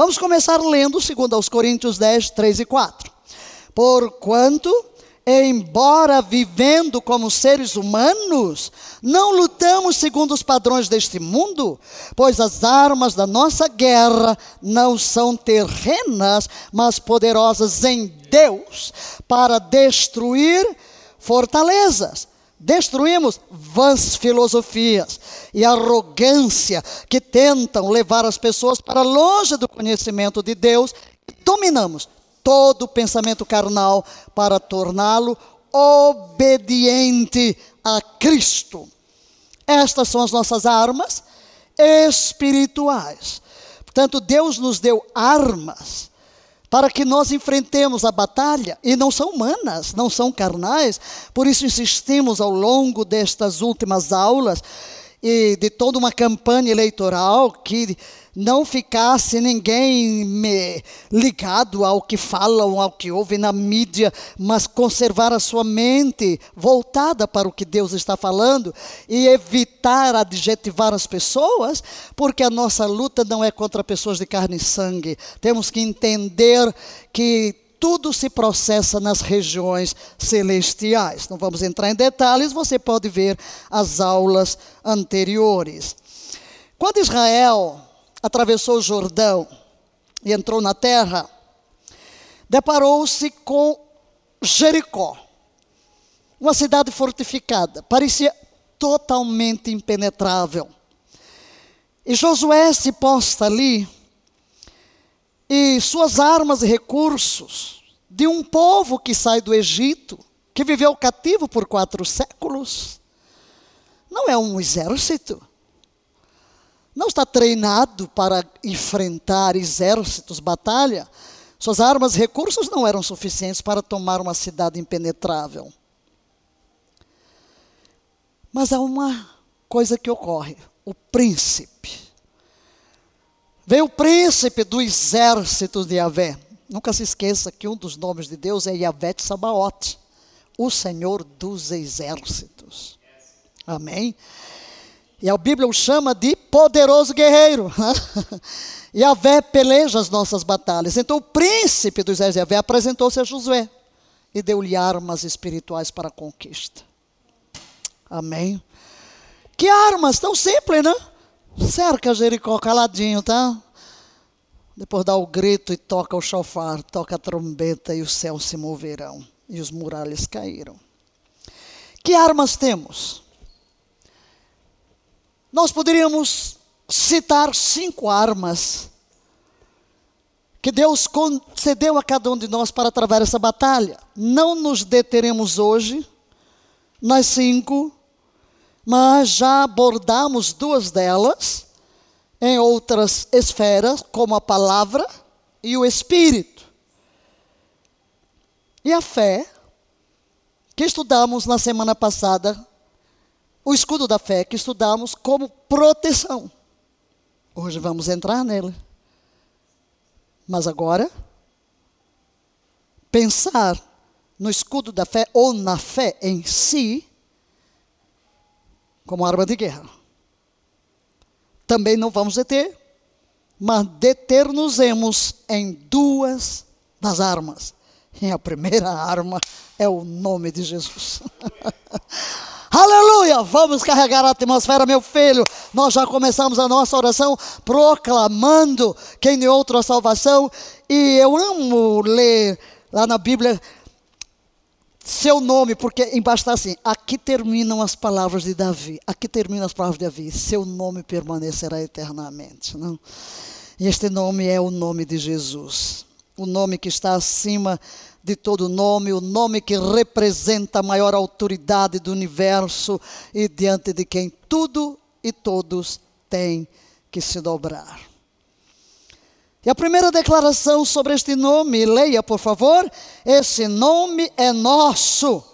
Vamos começar lendo 2 Coríntios 10, 3 e 4. Porquanto, embora vivendo como seres humanos, não lutamos segundo os padrões deste mundo, pois as armas da nossa guerra não são terrenas, mas poderosas em Deus para destruir fortalezas. Destruímos vãs filosofias e arrogância que tentam levar as pessoas para longe do conhecimento de Deus. Dominamos todo pensamento carnal para torná-lo obediente a Cristo. Estas são as nossas armas espirituais. Portanto, Deus nos deu armas para que nós enfrentemos a batalha, e não são humanas, não são carnais, por isso insistimos ao longo destas últimas aulas e de toda uma campanha eleitoral que não ficasse ninguém ligado ao que falam, ao que ouvem na mídia, mas conservar a sua mente voltada para o que Deus está falando e evitar adjetivar as pessoas, porque a nossa luta não é contra pessoas de carne e sangue. Temos que entender que tudo se processa nas regiões celestiais. Não vamos entrar em detalhes, você pode ver as aulas anteriores. Quando Israel atravessou o Jordão e entrou na terra, deparou-se com Jericó, uma cidade fortificada, parecia totalmente impenetrável. E Josué se posta ali, e suas armas e recursos de um povo que sai do Egito, que viveu cativo por quatro séculos, não é um exército não está treinado para enfrentar exércitos, batalha, suas armas recursos não eram suficientes para tomar uma cidade impenetrável. Mas há uma coisa que ocorre: o príncipe. Veio o príncipe do exército de Yahvé. Nunca se esqueça que um dos nomes de Deus é Yahvé de o Senhor dos exércitos. Amém? E a Bíblia o chama de poderoso guerreiro. e a Vé peleja as nossas batalhas. Então o príncipe dos exércitos Vé apresentou-se a Josué e deu-lhe armas espirituais para a conquista. Amém. Que armas tão simples, né? Cerca Jericó caladinho, tá? Depois dá o grito e toca o chofar, toca a trombeta e os céus se moverão e os muralhas caíram. Que armas temos? Nós poderíamos citar cinco armas que Deus concedeu a cada um de nós para travar essa batalha. Não nos deteremos hoje nas cinco, mas já abordamos duas delas em outras esferas, como a palavra e o espírito. E a fé, que estudamos na semana passada, o escudo da fé que estudamos como proteção. Hoje vamos entrar nele. Mas agora, pensar no escudo da fé ou na fé em si como arma de guerra. Também não vamos deter, mas deter-nos-emos em duas das armas. E a primeira arma é o nome de Jesus. Aleluia! Vamos carregar a atmosfera, meu filho. Nós já começamos a nossa oração proclamando quem de outro a salvação. E eu amo ler lá na Bíblia seu nome, porque embaixo está assim: aqui terminam as palavras de Davi. Aqui terminam as palavras de Davi. Seu nome permanecerá eternamente. Não? E este nome é o nome de Jesus. O nome que está acima de todo nome, o nome que representa a maior autoridade do universo e diante de quem tudo e todos têm que se dobrar. E a primeira declaração sobre este nome, leia por favor: esse nome é nosso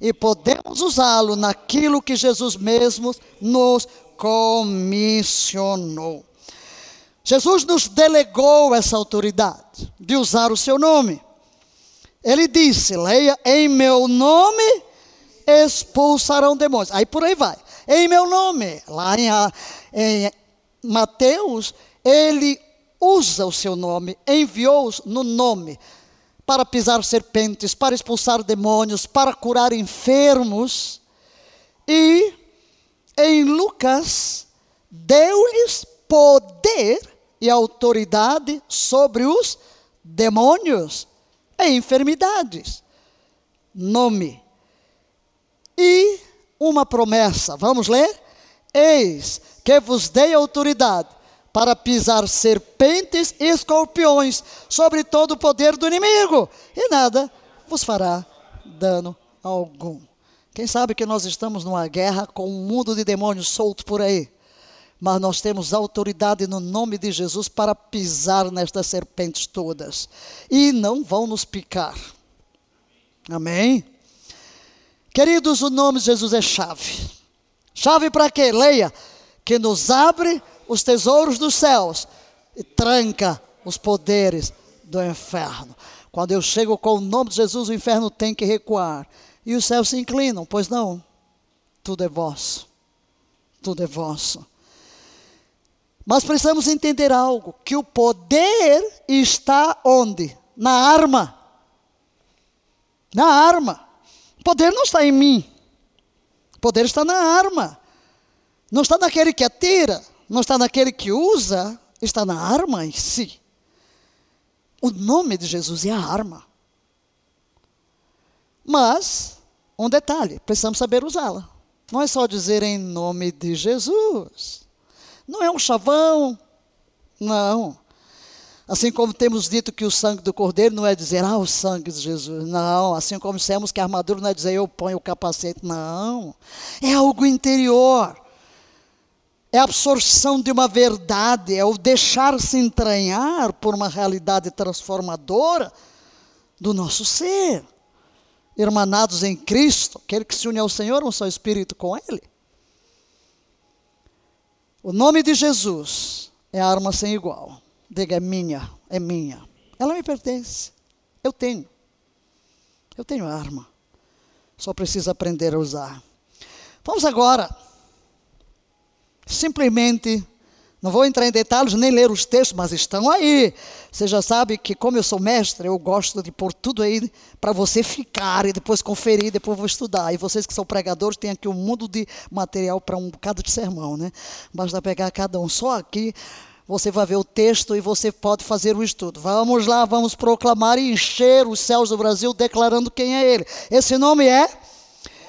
e podemos usá-lo naquilo que Jesus mesmo nos comissionou. Jesus nos delegou essa autoridade de usar o seu nome. Ele disse: leia, em meu nome expulsarão demônios. Aí por aí vai. Em meu nome. Lá em, em Mateus, ele usa o seu nome, enviou-os no nome para pisar serpentes, para expulsar demônios, para curar enfermos. E em Lucas, deu-lhes poder e autoridade sobre os demônios e enfermidades. Nome. E uma promessa, vamos ler? Eis que vos dei autoridade para pisar serpentes e escorpiões sobre todo o poder do inimigo, e nada vos fará dano algum. Quem sabe que nós estamos numa guerra com um mundo de demônios solto por aí, mas nós temos autoridade no nome de Jesus para pisar nestas serpentes todas, e não vão nos picar. Amém? Queridos, o nome de Jesus é chave. Chave para quê? Leia. Que nos abre os tesouros dos céus e tranca os poderes do inferno. Quando eu chego com o nome de Jesus, o inferno tem que recuar. E os céus se inclinam, pois não. Tudo é vosso. Tudo é vosso. Mas precisamos entender algo: que o poder está onde? Na arma. Na arma. O poder não está em mim. O poder está na arma. Não está naquele que atira, não está naquele que usa, está na arma em si. O nome de Jesus é a arma. Mas, um detalhe, precisamos saber usá-la. Não é só dizer em nome de Jesus. Não é um chavão. Não. Assim como temos dito que o sangue do Cordeiro não é dizer, ah, o sangue de Jesus. Não. Assim como dissemos que a armadura não é dizer, eu ponho o capacete. Não. É algo interior é a absorção de uma verdade, é o deixar-se entranhar por uma realidade transformadora do nosso ser. Irmanados em Cristo, aquele que se une ao Senhor, um só espírito com Ele. O nome de Jesus é arma sem igual. Diga, é minha, é minha. Ela me pertence. Eu tenho. Eu tenho arma. Só preciso aprender a usar. Vamos agora simplesmente, não vou entrar em detalhes nem ler os textos, mas estão aí. Você já sabe que, como eu sou mestre, eu gosto de pôr tudo aí para você ficar e depois conferir, depois vou estudar. E vocês que são pregadores têm aqui um mundo de material para um bocado de sermão, né? Basta pegar cada um. Só aqui você vai ver o texto e você pode fazer o estudo. Vamos lá, vamos proclamar e encher os céus do Brasil declarando quem é Ele. Esse nome é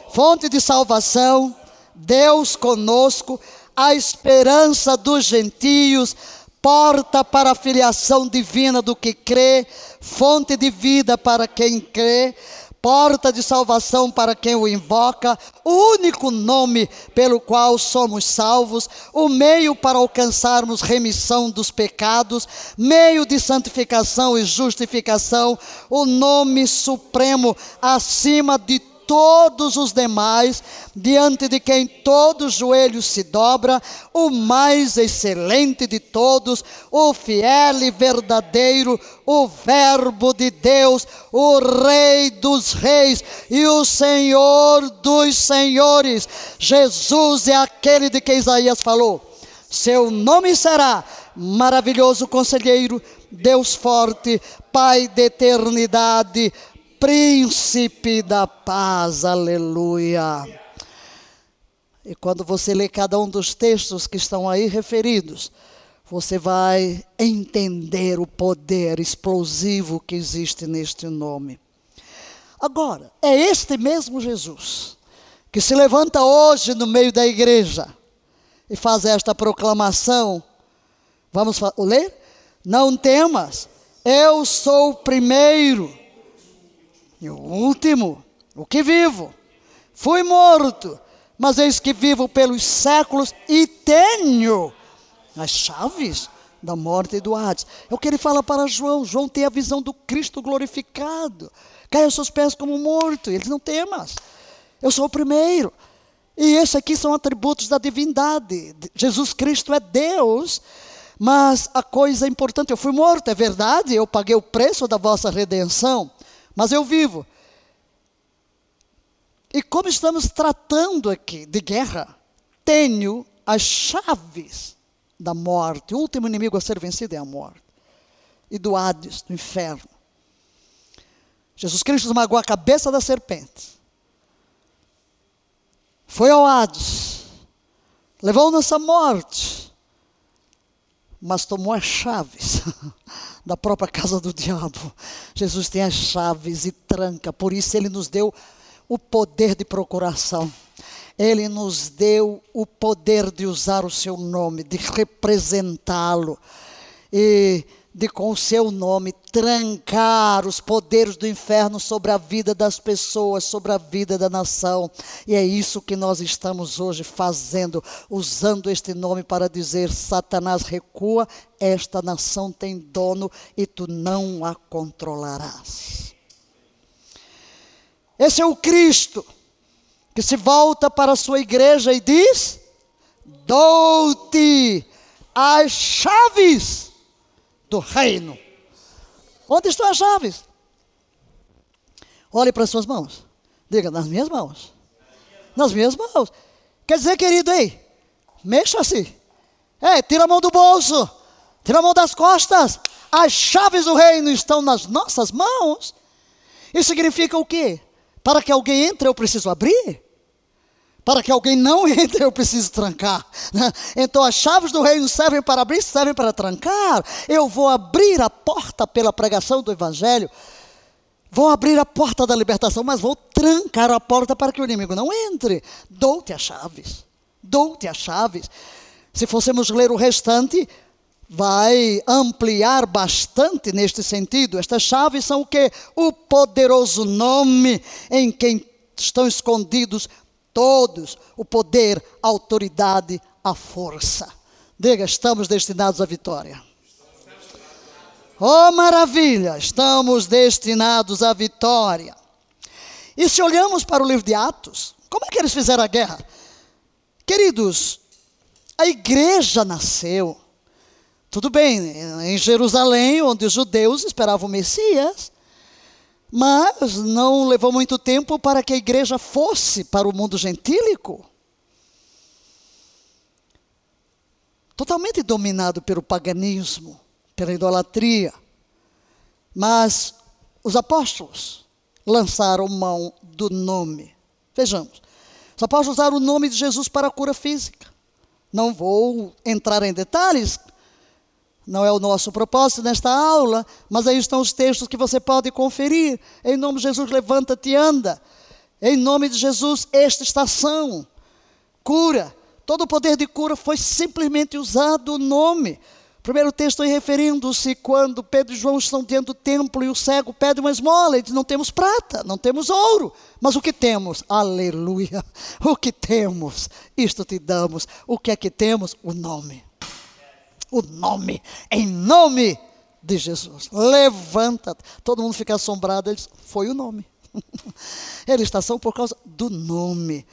Fonte de Salvação, Deus conosco a esperança dos gentios, porta para a filiação divina do que crê, fonte de vida para quem crê, porta de salvação para quem o invoca, o único nome pelo qual somos salvos, o meio para alcançarmos remissão dos pecados, meio de santificação e justificação, o nome supremo acima de todos os demais, diante de quem todo joelho se dobra, o mais excelente de todos, o fiel e verdadeiro, o Verbo de Deus, o Rei dos Reis e o Senhor dos Senhores. Jesus é aquele de quem Isaías falou. Seu nome será maravilhoso conselheiro, Deus forte, Pai de eternidade, príncipe da paz, aleluia. E quando você lê cada um dos textos que estão aí referidos, você vai entender o poder explosivo que existe neste nome. Agora, é este mesmo Jesus que se levanta hoje no meio da igreja e faz esta proclamação. Vamos ler? Não temas, eu sou o primeiro e o último, o que vivo. Fui morto, mas eis que vivo pelos séculos e tenho as chaves da morte e do Hades. É o que ele fala para João. João tem a visão do Cristo glorificado. Cai aos seus pés como morto. Ele não temas. Eu sou o primeiro. E esses aqui são atributos da divindade. Jesus Cristo é Deus. Mas a coisa importante, eu fui morto, é verdade, eu paguei o preço da vossa redenção mas eu vivo. E como estamos tratando aqui de guerra, tenho as chaves da morte. O último inimigo a ser vencido é a morte. E do Hades, do inferno. Jesus Cristo esmagou a cabeça da serpente. Foi ao Hades. Levou nossa morte. Mas tomou as chaves da própria casa do diabo. Jesus tem as chaves e tranca. Por isso ele nos deu o poder de procuração. Ele nos deu o poder de usar o seu nome, de representá-lo e de com o seu nome trancar os poderes do inferno sobre a vida das pessoas, sobre a vida da nação. E é isso que nós estamos hoje fazendo, usando este nome para dizer: Satanás recua, esta nação tem dono e tu não a controlarás. Esse é o Cristo que se volta para a sua igreja e diz: Dou-te as chaves do reino. Onde estão as chaves? Olhe para as suas mãos. Diga, nas minhas mãos. Nas minhas mãos. Quer dizer, querido, ei, mexa-se. É, tira a mão do bolso. Tira a mão das costas. As chaves do reino estão nas nossas mãos. Isso significa o quê? Para que alguém entre, eu preciso abrir. Para que alguém não entre, eu preciso trancar. Né? Então, as chaves do reino servem para abrir, servem para trancar. Eu vou abrir a porta pela pregação do Evangelho. Vou abrir a porta da libertação, mas vou trancar a porta para que o inimigo não entre. Dou-te as chaves. Dou-te as chaves. Se fôssemos ler o restante, vai ampliar bastante neste sentido. Estas chaves são o que? O poderoso nome em quem estão escondidos todos o poder, a autoridade, a força. Diga, estamos destinados à vitória. Oh, maravilha! Estamos destinados à vitória. E se olhamos para o livro de Atos, como é que eles fizeram a guerra? Queridos, a igreja nasceu. Tudo bem, em Jerusalém, onde os judeus esperavam o Messias, mas não levou muito tempo para que a igreja fosse para o mundo gentílico. Totalmente dominado pelo paganismo, pela idolatria. Mas os apóstolos lançaram mão do nome. Vejamos. Os apóstolos usaram o nome de Jesus para a cura física. Não vou entrar em detalhes, não é o nosso propósito nesta aula, mas aí estão os textos que você pode conferir. Em nome de Jesus, levanta-te e anda. Em nome de Jesus, esta estação, cura. Todo o poder de cura foi simplesmente usado o nome. Primeiro texto aí referindo-se quando Pedro e João estão dentro do templo e o cego pede uma esmola. Ele Não temos prata, não temos ouro, mas o que temos? Aleluia! O que temos? Isto te damos. O que é que temos? O nome o nome, em nome de Jesus. Levanta-te. Todo mundo fica assombrado. Ele diz, foi o nome. Ele está só por causa do nome.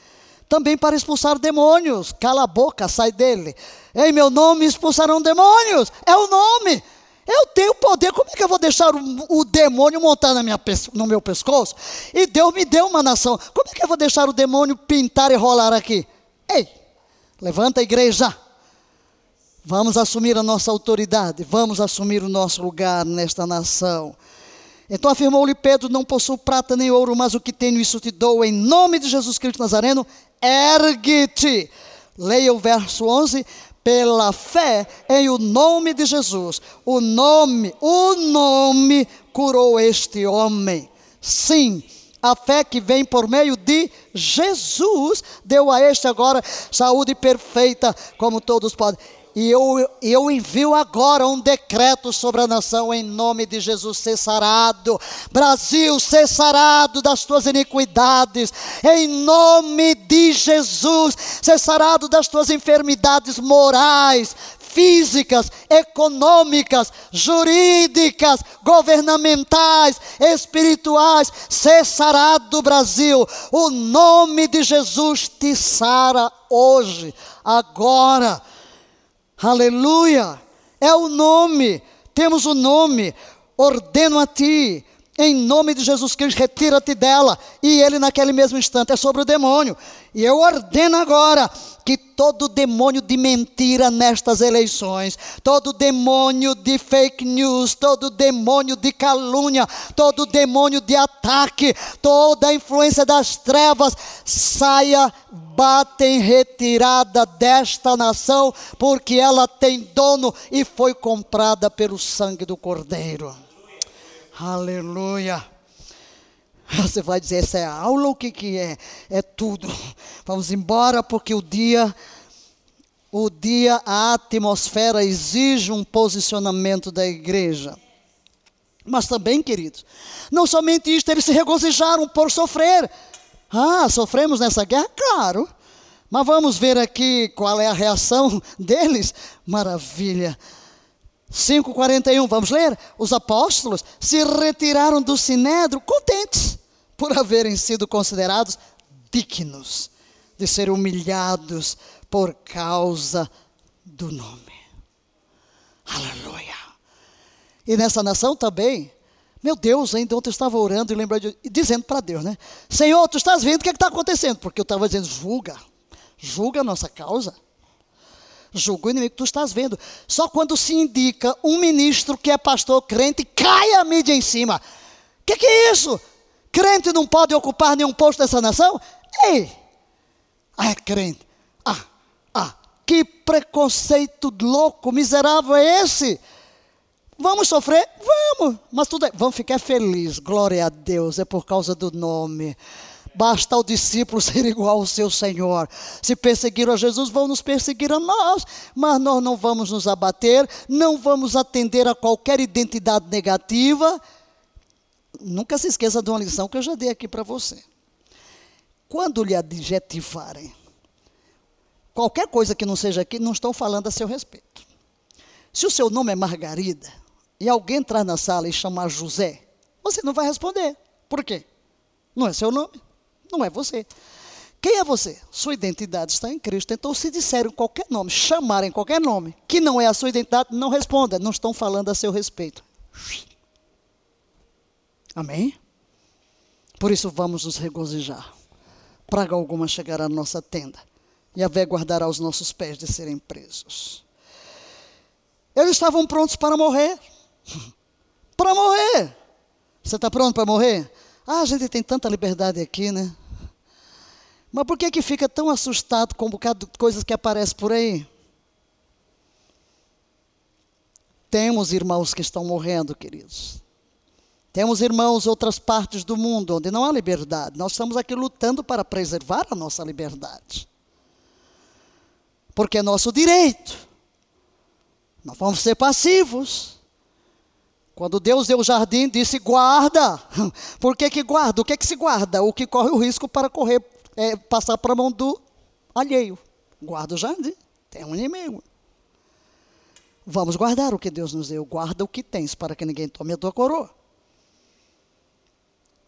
Também para expulsar demônios. Cala a boca, sai dele. Em meu nome expulsarão demônios. É o nome. Eu tenho poder, como é que eu vou deixar o, o, demônio montar na minha, no meu pescoço? E Deus me deu uma nação. Como é que eu vou deixar o demônio pintar e rolar aqui? Ei, levanta a igreja. Vamos assumir a nossa autoridade, vamos assumir o nosso lugar nesta nação. Então afirmou-lhe Pedro: Não possuo prata nem ouro, mas o que tenho, isso te dou. Em nome de Jesus Cristo Nazareno, ergue-te. Leia o verso 11. Pela fé em o nome de Jesus, o nome, o nome curou este homem. Sim, a fé que vem por meio de Jesus deu a este agora saúde perfeita, como todos podem. E eu, eu envio agora um decreto sobre a nação em nome de Jesus, ser sarado. Brasil, ser sarado das tuas iniquidades. Em nome de Jesus, ser sarado das tuas enfermidades morais, físicas, econômicas, jurídicas, governamentais, espirituais, cessará do Brasil. O nome de Jesus te sara hoje, agora Aleluia! É o nome, temos o nome. Ordeno a ti, Em nome de Jesus Cristo, retira-te dela. E ele, naquele mesmo instante, é sobre o demônio. E eu ordeno agora que todo demônio de mentira nestas eleições, todo demônio de fake news, todo demônio de calúnia, todo demônio de ataque, toda a influência das trevas, saia, bate em retirada desta nação, porque ela tem dono e foi comprada pelo sangue do Cordeiro. Aleluia. Você vai dizer, essa é aula ou o que, que é? É tudo. Vamos embora porque o dia, o dia, a atmosfera exige um posicionamento da igreja. Mas também, queridos, não somente isto, eles se regozijaram por sofrer. Ah, sofremos nessa guerra? Claro. Mas vamos ver aqui qual é a reação deles. Maravilha. 5,41, vamos ler? Os apóstolos se retiraram do sinédrio contentes por haverem sido considerados dignos de ser humilhados por causa do nome. Aleluia. E nessa nação também, meu Deus, ainda ontem eu estava orando e lembrando, e dizendo para Deus, né? Senhor, tu estás vendo o que é está acontecendo? Porque eu estava dizendo, julga, julga a nossa causa julga o inimigo, tu estás vendo. Só quando se indica um ministro que é pastor crente, cai a mídia em cima. O que, que, é isso? Crente não pode ocupar nenhum posto dessa nação? Ei! Ah, é crente. Ah, ah, que preconceito louco, miserável é esse? Vamos sofrer? Vamos, mas tudo é, vamos ficar felizes, glória a Deus, é por causa do nome. Basta o discípulo ser igual ao seu Senhor. Se perseguiram a Jesus, vão nos perseguir a nós, mas nós não vamos nos abater, não vamos atender a qualquer identidade negativa. Nunca se esqueça de uma lição que eu já dei aqui para você. Quando lhe adjetivarem qualquer coisa que não seja aqui, não estão falando a seu respeito. Se o seu nome é Margarida e alguém entrar na sala e chamar José, você não vai responder. Por quê? Não é seu nome. Não é você. Quem é você? Sua identidade está em Cristo. Então, se disserem qualquer nome, chamarem qualquer nome, que não é a sua identidade, não responda. Não estão falando a seu respeito. Amém? Por isso, vamos nos regozijar. Praga alguma chegará à nossa tenda. E a vé guardará os nossos pés de serem presos. Eles estavam prontos para morrer. para morrer. Você está pronto para morrer? Ah, a gente tem tanta liberdade aqui, né? Mas por que que fica tão assustado com um bocado de coisas que aparecem por aí? Temos irmãos que estão morrendo, queridos. Temos irmãos em outras partes do mundo onde não há liberdade. Nós estamos aqui lutando para preservar a nossa liberdade. Porque é nosso direito. Nós vamos ser passivos. Quando Deus deu o jardim, disse: guarda. Por que, que guarda? O que, que se guarda? O que corre o risco para correr, é, passar para a mão do alheio. Guarda o jardim. Tem um inimigo. Vamos guardar o que Deus nos deu. Guarda o que tens para que ninguém tome a tua coroa.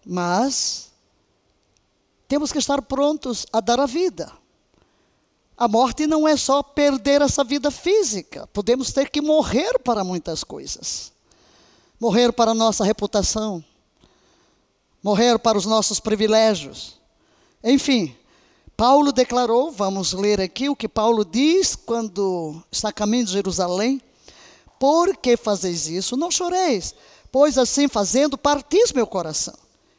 Mas temos que estar prontos a dar a vida. A morte não é só perder essa vida física. Podemos ter que morrer para muitas coisas morrer para a nossa reputação, morrer para os nossos privilégios. Enfim, Paulo declarou, vamos ler aqui o que Paulo diz quando está a caminho de Jerusalém: Por que fazeis isso? Não choreis, pois assim fazendo partis meu coração.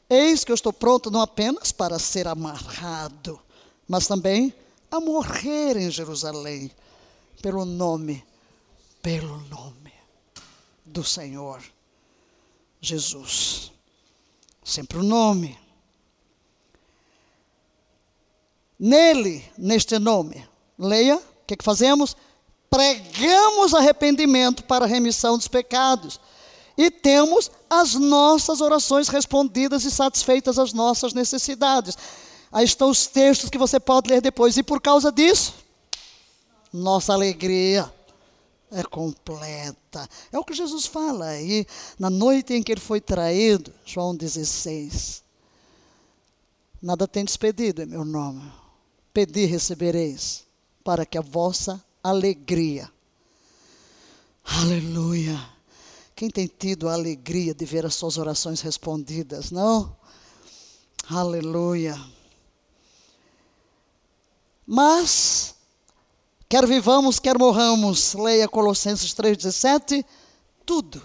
Eis que eu estou pronto não apenas para ser amarrado, mas também a morrer em Jerusalém, pelo nome, pelo nome do Senhor. Jesus. Sempre o nome. Nele, neste nome, leia, o que, que fazemos? Pregamos arrependimento para a remissão dos pecados. E temos as nossas orações respondidas e satisfeitas as nossas necessidades. Aí estão os textos que você pode ler depois. E por causa disso, nossa alegria é completa. É o que Jesus fala aí, na noite em que ele foi traído, João 16. Nada tem despedido em meu nome. Pedi recebereis, para que a vossa alegria. Aleluia. Quem tem tido a alegria de ver as suas orações respondidas, não? Aleluia. Mas, quer vivamos, quer morramos, leia Colossenses 3,17, tudo,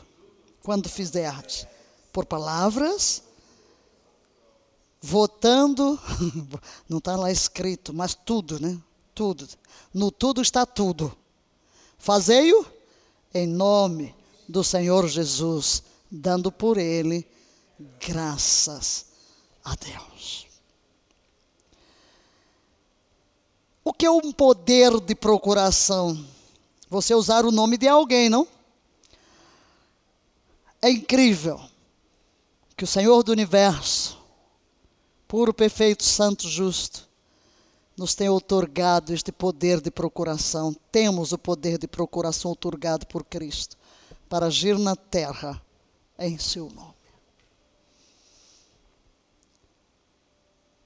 quando fizerdes, por palavras, votando, não está lá escrito, mas tudo, né? Tudo. No tudo está tudo. Fazei-o em nome do Senhor Jesus, dando por ele graças a Deus. O que é um poder de procuração? Você usar o nome de alguém, não? É incrível que o Senhor do universo, puro, perfeito, santo, justo, nos tem otorgado este poder de procuração. Temos o poder de procuração otorgado por Cristo para agir na terra em seu nome.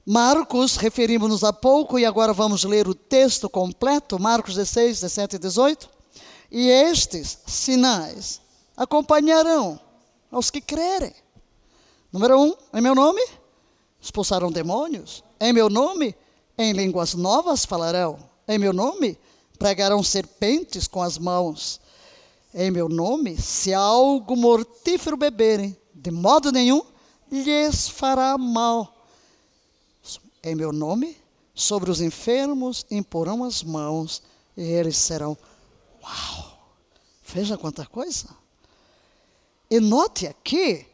Marcos, referimos-nos há pouco e agora vamos ler o texto completo, Marcos 16, 17 e 18. E estes sinais acompanharão aos que crerem. Número um, em meu nome, expulsarão demônios. Em meu nome, em línguas novas falarão. Em meu nome, pregarão serpentes com as mãos. Em meu nome, se algo mortífero beberem, de modo nenhum lhes fará mal. Em meu nome, sobre os enfermos imporão as mãos e eles serão. Uau! Veja quanta coisa. E note aqui,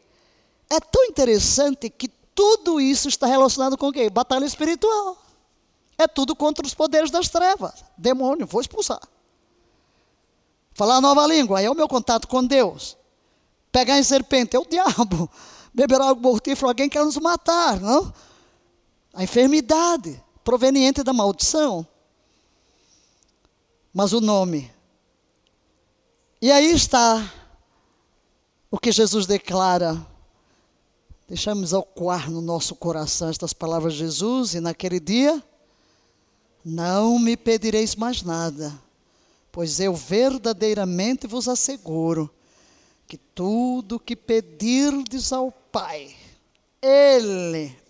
é tão interessante que tudo isso está relacionado com o quê? Batalha espiritual. É tudo contra os poderes das trevas. Demônio, vou expulsar. Falar nova língua, é o meu contato com Deus. Pegar em serpente, é o diabo. Beber algo mortífero, alguém quer nos matar, não? A enfermidade proveniente da maldição. Mas o nome. E aí está o que Jesus declara. Deixamos ecoar no nosso coração estas palavras de Jesus, e naquele dia não me pedireis mais nada, pois eu verdadeiramente vos asseguro que tudo que pedirdes ao Pai, Ele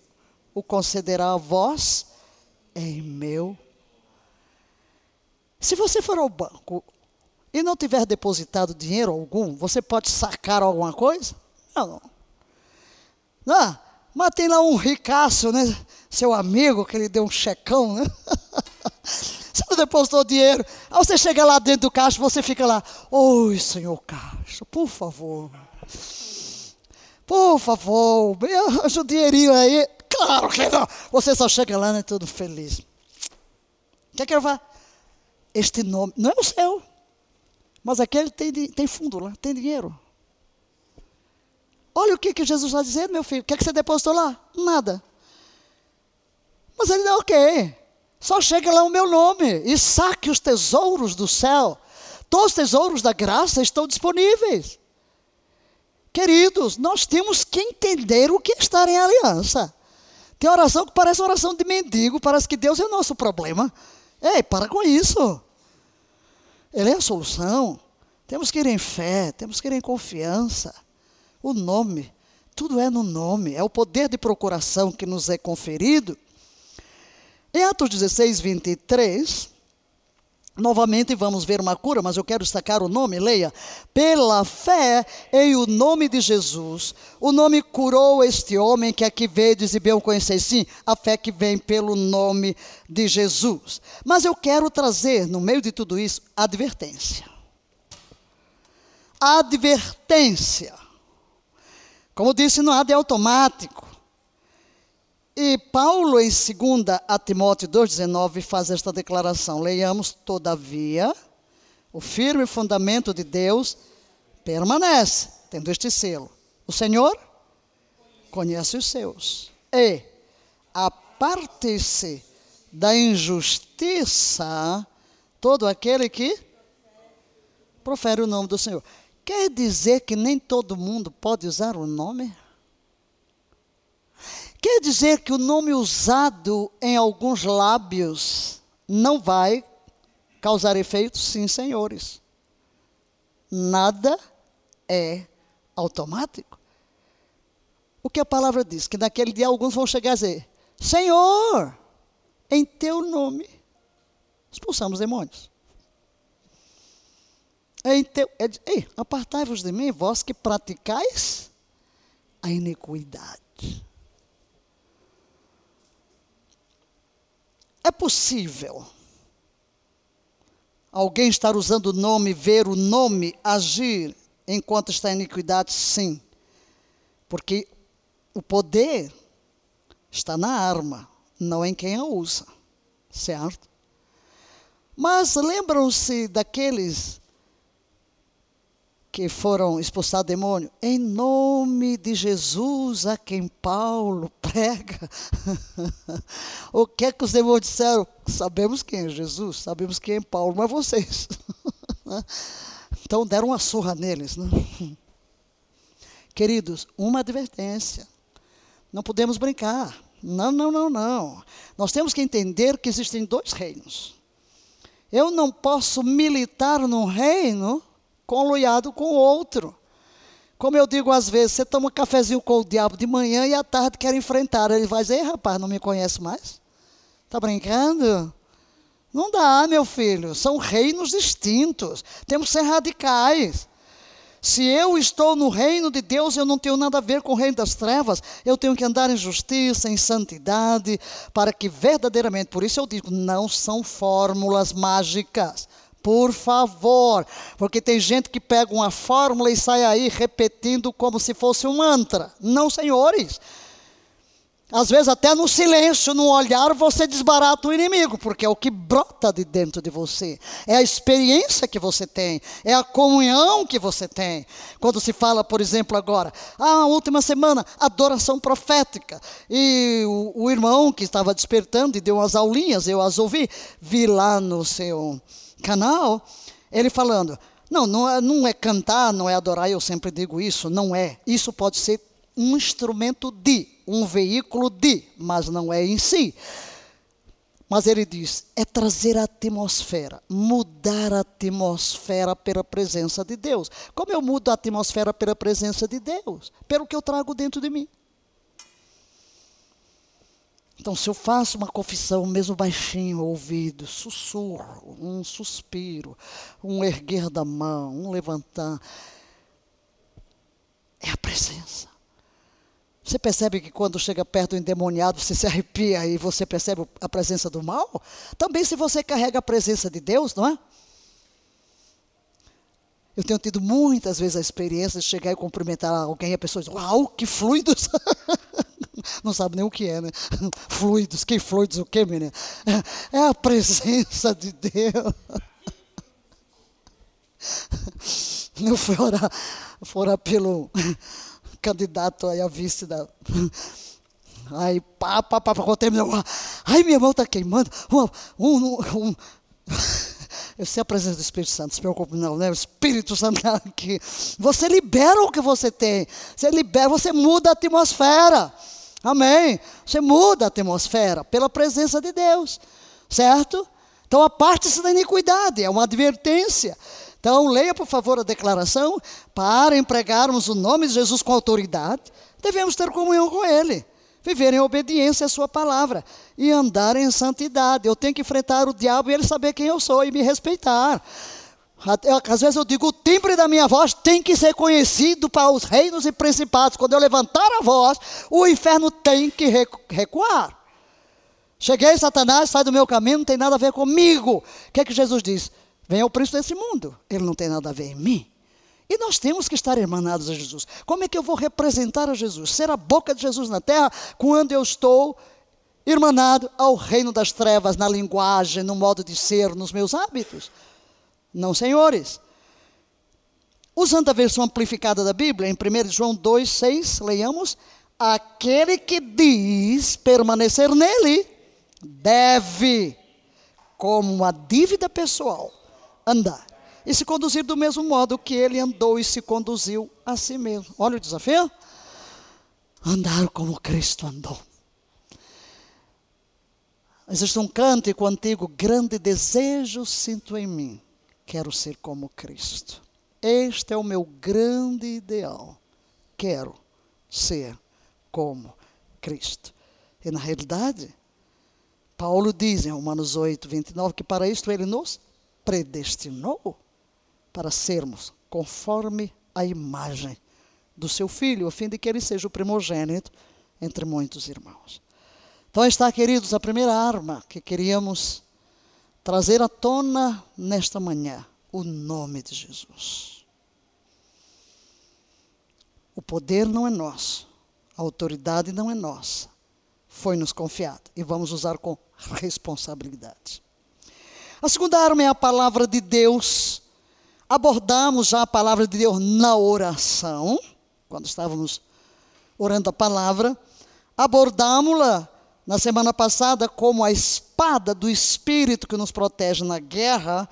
o concederá a vós em meu. Se você for ao banco e não tiver depositado dinheiro algum, você pode sacar alguma coisa? Não. Não, mas tem lá um ricaço, né? Seu amigo que ele deu um checão, né? Você não depositou dinheiro. Aí você chega lá dentro do caixa, você fica lá, oi, senhor caixa, por favor. Por favor, me o dinheirinho aí. Claro que não. Você só chega lá, né, todo feliz. O que eu vá? Este nome, não é o seu. Mas aquele tem, tem fundo lá, tem dinheiro. Olha o que, que Jesus está dizendo, meu filho. O que, é que você depositou lá? Nada. Mas ele dá o quê? Só chega lá o meu nome e saque os tesouros do céu. Todos os tesouros da graça estão disponíveis. Queridos, nós temos que entender o que é estar em aliança. Tem oração que parece oração de mendigo, parece que Deus é o nosso problema. Ei, para com isso. Ele é a solução. Temos que ir em fé, temos que ir em confiança. O nome, tudo é no nome, é o poder de procuração que nos é conferido. Em Atos 16, 23, Novamente vamos ver uma cura, mas eu quero destacar o nome, leia. Pela fé em o nome de Jesus, o nome curou este homem que aqui vedes e bem o conheceis. Sim, a fé que vem pelo nome de Jesus. Mas eu quero trazer, no meio de tudo isso, advertência. Advertência. Como disse, não há de automático. E Paulo, em 2 a Timóteo 2,19, faz esta declaração. Leiamos, todavia, o firme fundamento de Deus permanece, tendo este selo. O Senhor conhece os seus. E, aparte-se da injustiça, todo aquele que profere o nome do Senhor. Quer dizer que nem todo mundo pode usar o nome? Quer dizer que o nome usado em alguns lábios não vai causar efeito? Sim, senhores. Nada é automático. O que a palavra diz? Que naquele dia alguns vão chegar a dizer: Senhor, em teu nome expulsamos demônios. Em teu, é, ei, apartai-vos de mim, vós que praticais a iniquidade. É possível alguém estar usando o nome, ver o nome agir enquanto está em iniquidade? Sim. Porque o poder está na arma, não em quem a usa. Certo? Mas lembram-se daqueles que foram expulsar demônio, em nome de Jesus a quem Paulo prega. o que é que os demônios disseram? Sabemos quem é Jesus, sabemos quem é Paulo, mas vocês. então deram uma surra neles. Né? Queridos, uma advertência. Não podemos brincar. Não, não, não, não. Nós temos que entender que existem dois reinos. Eu não posso militar num reino conluiado com o outro. Como eu digo às vezes, você toma um cafezinho com o diabo de manhã e à tarde quer enfrentar. Ele vai dizer, rapaz, não me conhece mais? Está brincando? Não dá, meu filho. São reinos distintos. Temos que ser radicais. Se eu estou no reino de Deus, eu não tenho nada a ver com o reino das trevas. Eu tenho que andar em justiça, em santidade, para que verdadeiramente, por isso eu digo, não são fórmulas mágicas. Por favor, porque tem gente que pega uma fórmula e sai aí repetindo como se fosse um mantra. Não, senhores. Às vezes, até no silêncio, no olhar, você desbarata o inimigo, porque é o que brota de dentro de você. É a experiência que você tem, é a comunhão que você tem. Quando se fala, por exemplo, agora, ah, última semana, adoração profética. E o, o irmão que estava despertando e deu umas aulinhas, eu as ouvi, vi lá no seu canal, ele falando: não, não é, não é cantar, não é adorar, eu sempre digo isso, não é. Isso pode ser um instrumento de, um veículo de, mas não é em si. Mas ele diz: é trazer a atmosfera, mudar a atmosfera pela presença de Deus. Como eu mudo a atmosfera pela presença de Deus? Pelo que eu trago dentro de mim. Então, se eu faço uma confissão, mesmo baixinho, ouvido, sussurro, um suspiro, um erguer da mão, um levantar, é a presença. Você percebe que quando chega perto do endemoniado, você se arrepia e você percebe a presença do mal? Também se você carrega a presença de Deus, não é? Eu tenho tido muitas vezes a experiência de chegar e cumprimentar alguém e a pessoa diz, uau, que fluidos! não sabe nem o que é, né? Fluidos, que fluidos, o que, menina? É a presença de Deus. Eu fui orar, fui orar pelo candidato aí a vice da. Aí, pá, pá, pá, quando terminou, ai, minha mão está queimando. Um, um, um, eu sei a presença do Espírito Santo, se preocupe não, né? O Espírito Santo está aqui. Você libera o que você tem. Você libera, você muda a atmosfera. Amém. Você muda a atmosfera pela presença de Deus, certo? Então, aparte-se da iniquidade, é uma advertência. Então, leia, por favor, a declaração. Para empregarmos o nome de Jesus com autoridade, devemos ter comunhão com Ele, viver em obediência à Sua palavra e andar em santidade. Eu tenho que enfrentar o diabo e ele saber quem eu sou e me respeitar. Às vezes eu digo, o timbre da minha voz tem que ser conhecido para os reinos e principados. Quando eu levantar a voz, o inferno tem que recuar. Cheguei, Satanás, sai do meu caminho, não tem nada a ver comigo. O que é que Jesus diz? Venha o príncipe desse mundo. Ele não tem nada a ver em mim. E nós temos que estar hermanados a Jesus. Como é que eu vou representar a Jesus? Ser a boca de Jesus na terra quando eu estou irmanado ao reino das trevas, na linguagem, no modo de ser, nos meus hábitos? Não, senhores. Usando a versão amplificada da Bíblia, em 1 João 2, 6, leiamos: Aquele que diz permanecer nele, deve, como uma dívida pessoal, andar. E se conduzir do mesmo modo que ele andou e se conduziu a si mesmo. Olha o desafio. Andar como Cristo andou. Existe um cântico antigo, grande desejo sinto em mim Quero ser como Cristo. Este é o meu grande ideal. quero ser como Cristo. E na realidade, Paulo diz em Romanos 8, 29 que para isto ele nos predestinou para sermos conforme a imagem do seu filho, a fim de que ele seja o primogênito entre muitos irmãos. Então está, queridos, a primeira arma que queríamos trazer à tona nesta manhã, o nome de Jesus. O poder não é nosso, a autoridade não é nossa, foi nos confiada e vamos usar com responsabilidade. A segunda arma é a palavra de Deus. Abordamos já a palavra de Deus na oração, quando estávamos orando a palavra. Abordamos-la na semana passada como a espada do Espírito que nos protege na guerra.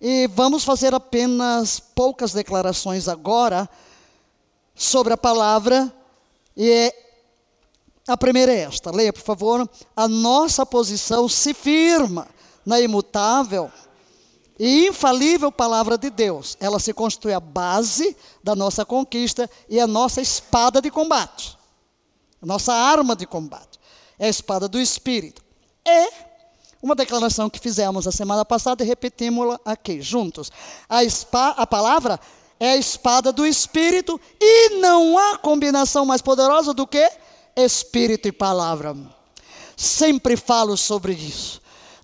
E vamos fazer apenas poucas declarações agora sobre a palavra. E é, a primeira é esta: leia, por favor. A nossa posição se firma na imutável e infalível palavra de Deus. Ela se constitui a base da nossa conquista e a nossa espada de combate. Nossa arma de combate. É a espada do Espírito. É uma declaração que fizemos a semana passada e repetimos-la aqui, juntos. A, espa, a palavra é a espada do Espírito e não há combinação mais poderosa do que Espírito e palavra. Sempre falo sobre isso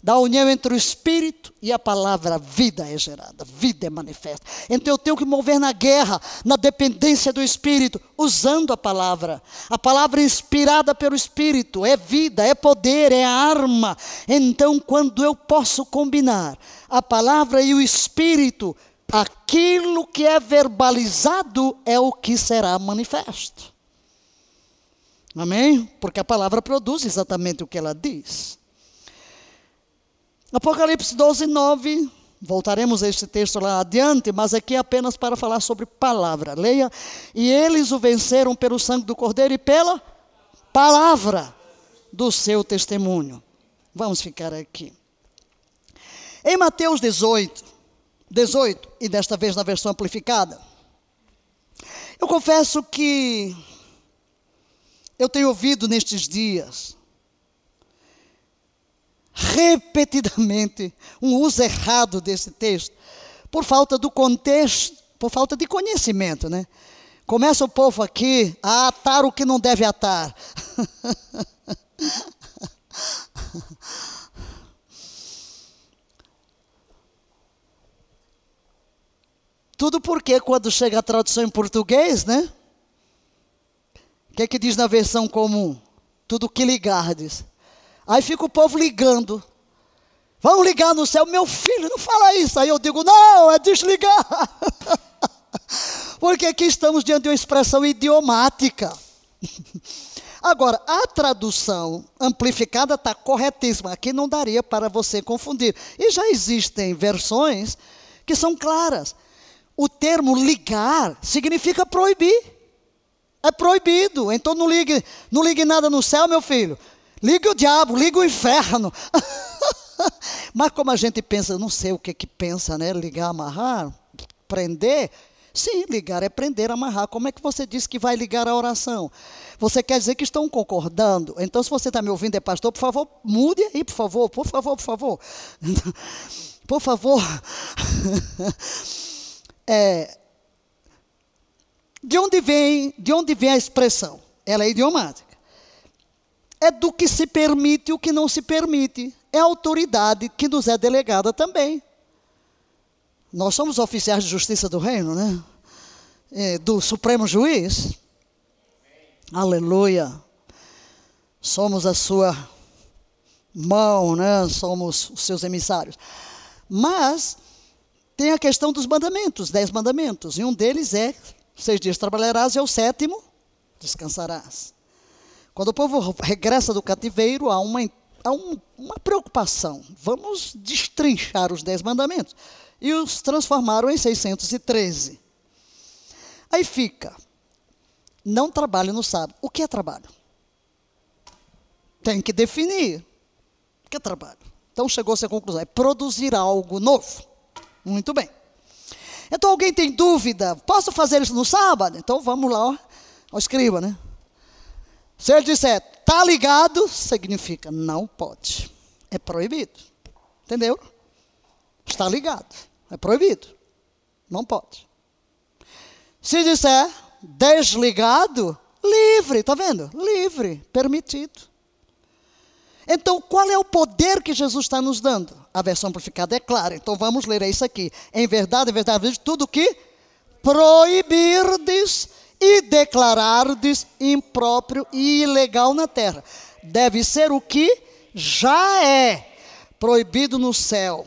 da união entre o Espírito e a palavra, vida é gerada, vida é manifesta. Então eu tenho que mover na guerra, na dependência do Espírito, usando a palavra. A palavra inspirada pelo Espírito é vida, é poder, é arma. Então, quando eu posso combinar a palavra e o Espírito, aquilo que é verbalizado é o que será manifesto. Amém? Porque a palavra produz exatamente o que ela diz. Apocalipse 12, 9. Voltaremos a este texto lá adiante, mas aqui é apenas para falar sobre palavra. Leia. E eles o venceram pelo sangue do Cordeiro e pela palavra do seu testemunho. Vamos ficar aqui. Em Mateus 18, 18, e desta vez na versão amplificada, eu confesso que eu tenho ouvido nestes dias repetidamente um uso errado desse texto, por falta do contexto, por falta de conhecimento, né? Começa o povo aqui a atar o que não deve atar. Tudo porque quando chega a tradução em português, né? O que é que diz na versão comum? Tudo que ligardes Aí fica o povo ligando. Vamos ligar no céu, meu filho, não fala isso. Aí eu digo, não, é desligar. Porque aqui estamos diante de uma expressão idiomática. Agora, a tradução amplificada está corretíssima. Aqui não daria para você confundir. E já existem versões que são claras. O termo ligar significa proibir. É proibido. Então não ligue, não ligue nada no céu, meu filho. Liga o diabo, liga o inferno. Mas como a gente pensa, não sei o que que pensa, né? Ligar, amarrar, prender. Sim, ligar é prender, amarrar. Como é que você diz que vai ligar a oração? Você quer dizer que estão concordando? Então, se você está me ouvindo, é pastor, por favor, mude aí, por favor, por favor, por favor. por favor. é, de onde vem, de onde vem a expressão? Ela é idiomática é do que se permite e o que não se permite. É a autoridade que nos é delegada também. Nós somos oficiais de justiça do reino, né? É, do Supremo Juiz. Aleluia. Somos a sua mão, né? Somos os seus emissários. Mas tem a questão dos mandamentos, dez mandamentos. E um deles é: seis dias trabalharás e ao sétimo descansarás. Quando o povo regressa do cativeiro, há uma, há um, uma preocupação. Vamos destrinchar os dez mandamentos. E os transformaram em 613. Aí fica. Não trabalhe no sábado. O que é trabalho? Tem que definir. O que é trabalho? Então chegou-se à conclusão: é produzir algo novo. Muito bem. Então alguém tem dúvida? Posso fazer isso no sábado? Então vamos lá. Ou escreva, né? Se ele disser, tá ligado, significa não pode. É proibido. Entendeu? Está ligado. É proibido. Não pode. Se disser desligado, livre, tá vendo? Livre, permitido. Então, qual é o poder que Jesus está nos dando? A versão amplificada é clara, então vamos ler isso aqui. Em verdade, em verdade, tudo que proibirdes e declarardes impróprio e ilegal na terra, deve ser o que já é proibido no céu.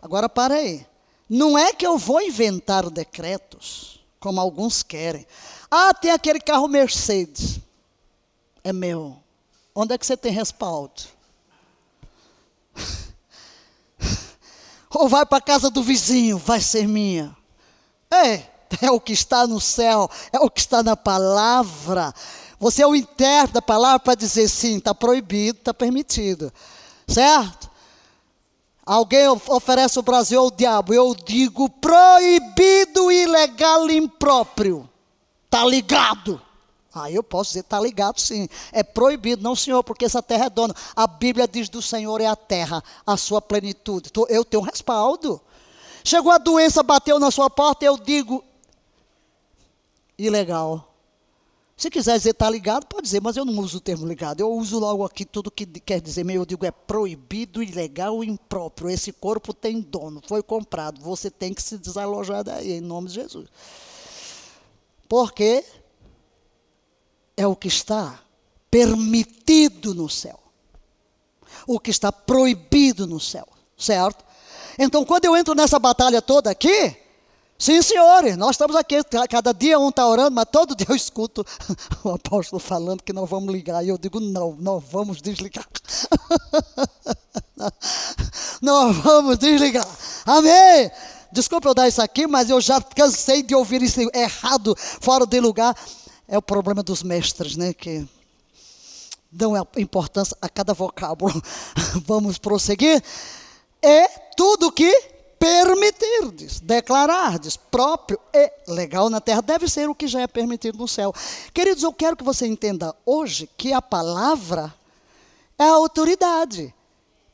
Agora para aí. Não é que eu vou inventar decretos, como alguns querem. Ah, tem aquele carro Mercedes. É meu. Onde é que você tem respaldo? Ou vai para a casa do vizinho, vai ser minha. É, é o que está no céu, é o que está na palavra. Você é o intérprete da palavra para dizer sim, está proibido, está permitido. Certo? Alguém oferece o Brasil ao diabo, eu digo proibido, ilegal, impróprio. Está ligado? Aí eu posso dizer, está ligado sim. É proibido, não senhor, porque essa terra é dona. A Bíblia diz do Senhor é a terra, a sua plenitude. Eu tenho um respaldo. Chegou a doença, bateu na sua porta, eu digo, ilegal. Se quiser dizer está ligado, pode dizer, mas eu não uso o termo ligado. Eu uso logo aqui tudo que quer dizer. Eu digo é proibido, ilegal, impróprio. Esse corpo tem dono, foi comprado. Você tem que se desalojar daí, em nome de Jesus. Porque é o que está permitido no céu. O que está proibido no céu, certo? Então, quando eu entro nessa batalha toda aqui, sim, senhores, nós estamos aqui, cada dia um está orando, mas todo dia eu escuto o apóstolo falando que não vamos ligar. E eu digo, não, não vamos desligar. não vamos desligar. Amém. Desculpa eu dar isso aqui, mas eu já cansei de ouvir isso errado, fora de lugar. É o problema dos mestres, né? Que dão importância a cada vocábulo. Vamos prosseguir. É tudo que permitirdes, declarardes, próprio e legal na terra, deve ser o que já é permitido no céu. Queridos, eu quero que você entenda hoje que a palavra é a autoridade.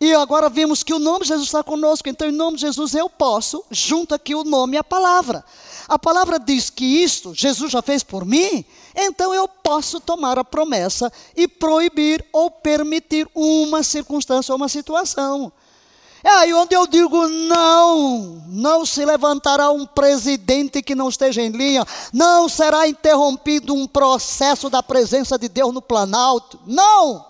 E agora vimos que o nome de Jesus está conosco, então em nome de Jesus eu posso, junto aqui o nome e a palavra. A palavra diz que isto Jesus já fez por mim, então eu posso tomar a promessa e proibir ou permitir uma circunstância ou uma situação. É aí onde eu digo não, não se levantará um presidente que não esteja em linha, não será interrompido um processo da presença de Deus no Planalto. Não!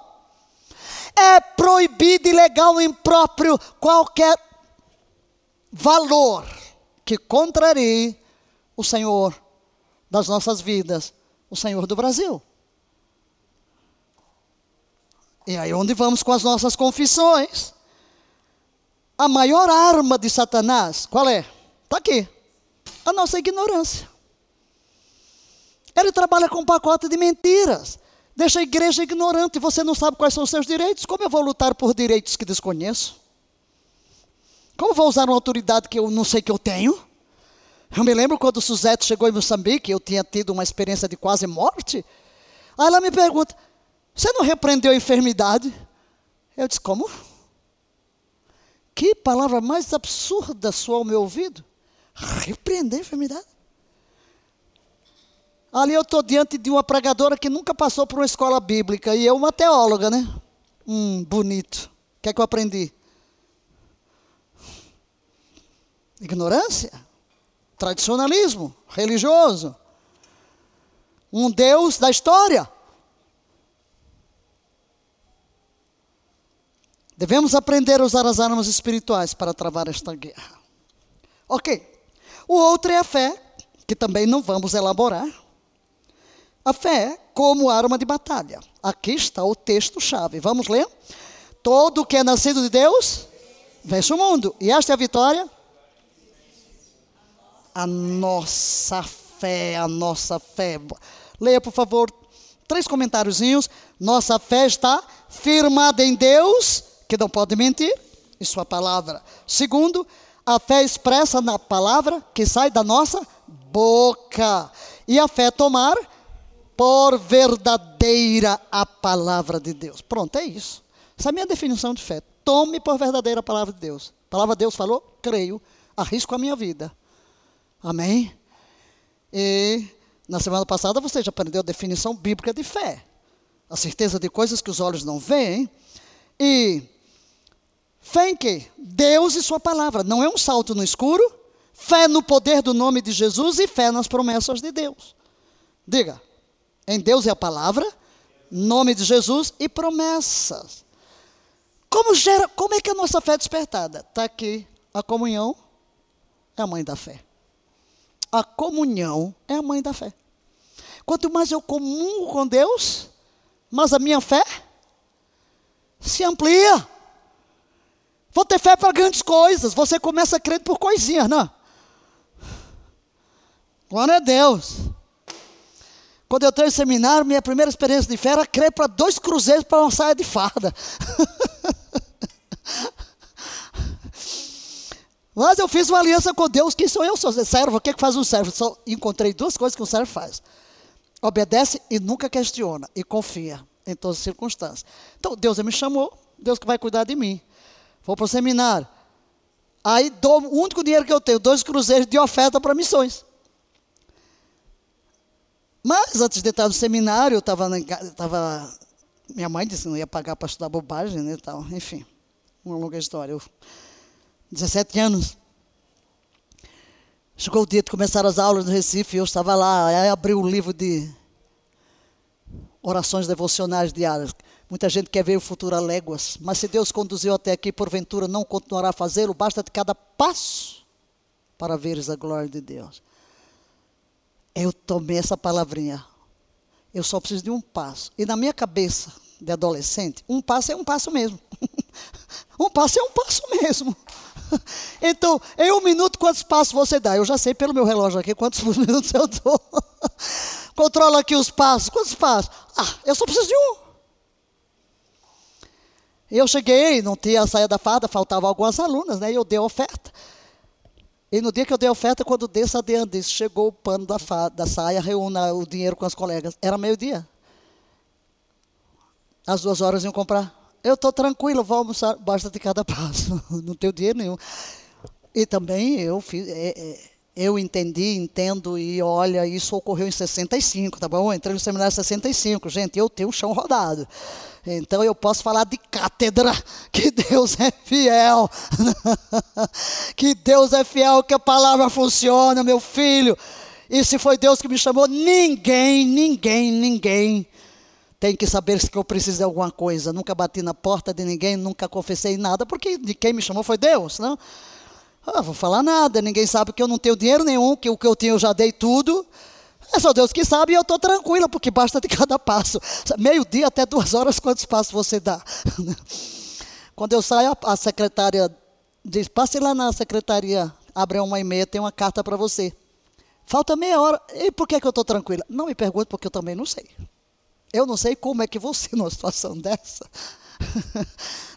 É proibido, ilegal, impróprio qualquer valor que contrarie o Senhor das nossas vidas, o Senhor do Brasil. E aí onde vamos com as nossas confissões? A maior arma de Satanás, qual é? Está aqui. A nossa ignorância. Ele trabalha com um pacote de mentiras. Deixa a igreja ignorante, você não sabe quais são os seus direitos. Como eu vou lutar por direitos que desconheço? Como vou usar uma autoridade que eu não sei que eu tenho? Eu me lembro quando Suzette chegou em Moçambique, eu tinha tido uma experiência de quase morte. Aí ela me pergunta: Você não repreendeu a enfermidade? Eu disse: Como? Que palavra mais absurda soou ao meu ouvido? Repreender a enfermidade? Ali eu estou diante de uma pregadora que nunca passou por uma escola bíblica e eu uma teóloga, né? Hum, bonito. O que é que eu aprendi? Ignorância, tradicionalismo religioso, um Deus da história. Devemos aprender a usar as armas espirituais para travar esta guerra. Ok. O outro é a fé, que também não vamos elaborar. A fé como arma de batalha. Aqui está o texto-chave. Vamos ler? Todo que é nascido de Deus vence o mundo. E esta é a vitória? A nossa fé, a nossa fé. Leia, por favor, três comentáriozinhos. Nossa fé está firmada em Deus, que não pode mentir, e sua palavra. Segundo, a fé expressa na palavra que sai da nossa boca. E a fé tomar por verdadeira a palavra de Deus. Pronto, é isso. Essa é a minha definição de fé. Tome por verdadeira a palavra de Deus. A palavra de Deus falou, creio, arrisco a minha vida. Amém? E na semana passada você já aprendeu a definição bíblica de fé. A certeza de coisas que os olhos não veem. E quê? Deus e sua palavra. Não é um salto no escuro. Fé no poder do nome de Jesus e fé nas promessas de Deus. Diga, em Deus é a palavra, nome de Jesus e promessas. Como, gera, como é que a nossa fé é despertada? Está aqui, a comunhão é a mãe da fé. A comunhão é a mãe da fé. Quanto mais eu comungo com Deus, mais a minha fé se amplia. Vou ter fé para grandes coisas. Você começa a crer por coisinhas, não? Glória a Deus. Quando eu entrei no seminário, minha primeira experiência de fé era crer para dois cruzeiros para uma saia de farda. Mas eu fiz uma aliança com Deus, quem sou eu? Sou servo, o que, é que faz um servo? Só encontrei duas coisas que um servo faz. Obedece e nunca questiona, e confia em todas as circunstâncias. Então, Deus me chamou, Deus que vai cuidar de mim. Vou para o seminário. Aí dou o único dinheiro que eu tenho, dois cruzeiros de oferta para missões. Mas antes de estar no seminário, eu. Tava, minha mãe disse que não ia pagar para estudar bobagem, né? Tal. Enfim, uma longa história. Eu, 17 anos. Chegou o dia de começar as aulas no Recife, eu estava lá, aí abri o livro de orações devocionais diárias. Muita gente quer ver o futuro a léguas, mas se Deus conduziu até aqui, porventura não continuará a fazê-lo, basta de cada passo para veres a glória de Deus. Eu tomei essa palavrinha. Eu só preciso de um passo. E na minha cabeça de adolescente, um passo é um passo mesmo. um passo é um passo mesmo. Então, em um minuto, quantos passos você dá? Eu já sei pelo meu relógio aqui quantos minutos eu dou. Controla aqui os passos. Quantos passos? Ah, eu só preciso de um. Eu cheguei, não tinha a saia da farda, faltavam algumas alunas, né? E eu dei a oferta. E no dia que eu dei a oferta, quando desço adiante, disse, chegou o pano da, fa, da saia, reúna o dinheiro com as colegas. Era meio-dia. Às duas horas iam comprar. Eu estou tranquilo, vou almoçar, basta de cada passo. Não tenho dinheiro nenhum. E também eu fiz. É, é, eu entendi, entendo, e olha, isso ocorreu em 65, tá bom? Entrei no seminário em 65, gente, eu tenho o chão rodado. Então eu posso falar de cátedra, que Deus é fiel. que Deus é fiel, que a palavra funciona, meu filho. E se foi Deus que me chamou, ninguém, ninguém, ninguém tem que saber que eu preciso de alguma coisa. Nunca bati na porta de ninguém, nunca confessei nada, porque de quem me chamou foi Deus, não? Ah, vou falar nada, ninguém sabe que eu não tenho dinheiro nenhum, que o que eu tenho eu já dei tudo. É só Deus que sabe e eu estou tranquila, porque basta de cada passo. Meio-dia até duas horas, quantos passos você dá? Quando eu saio, a secretária diz: passe lá na secretaria, abre uma e meia, tem uma carta para você. Falta meia hora. E por que, que eu estou tranquila? Não me pergunte, porque eu também não sei. Eu não sei como é que você, numa situação dessa.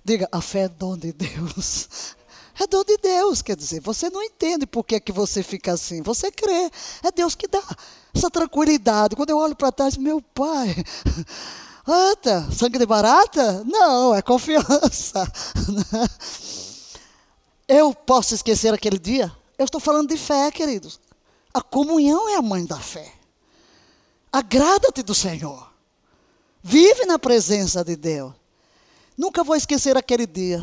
Diga, a fé é dom de Deus. É dom de Deus, quer dizer, você não entende por que, que você fica assim. Você crê, é Deus que dá essa tranquilidade. Quando eu olho para trás, meu pai, ata, sangue de barata? Não, é confiança. Eu posso esquecer aquele dia? Eu estou falando de fé, queridos. A comunhão é a mãe da fé. Agrada-te do Senhor. Vive na presença de Deus. Nunca vou esquecer aquele dia.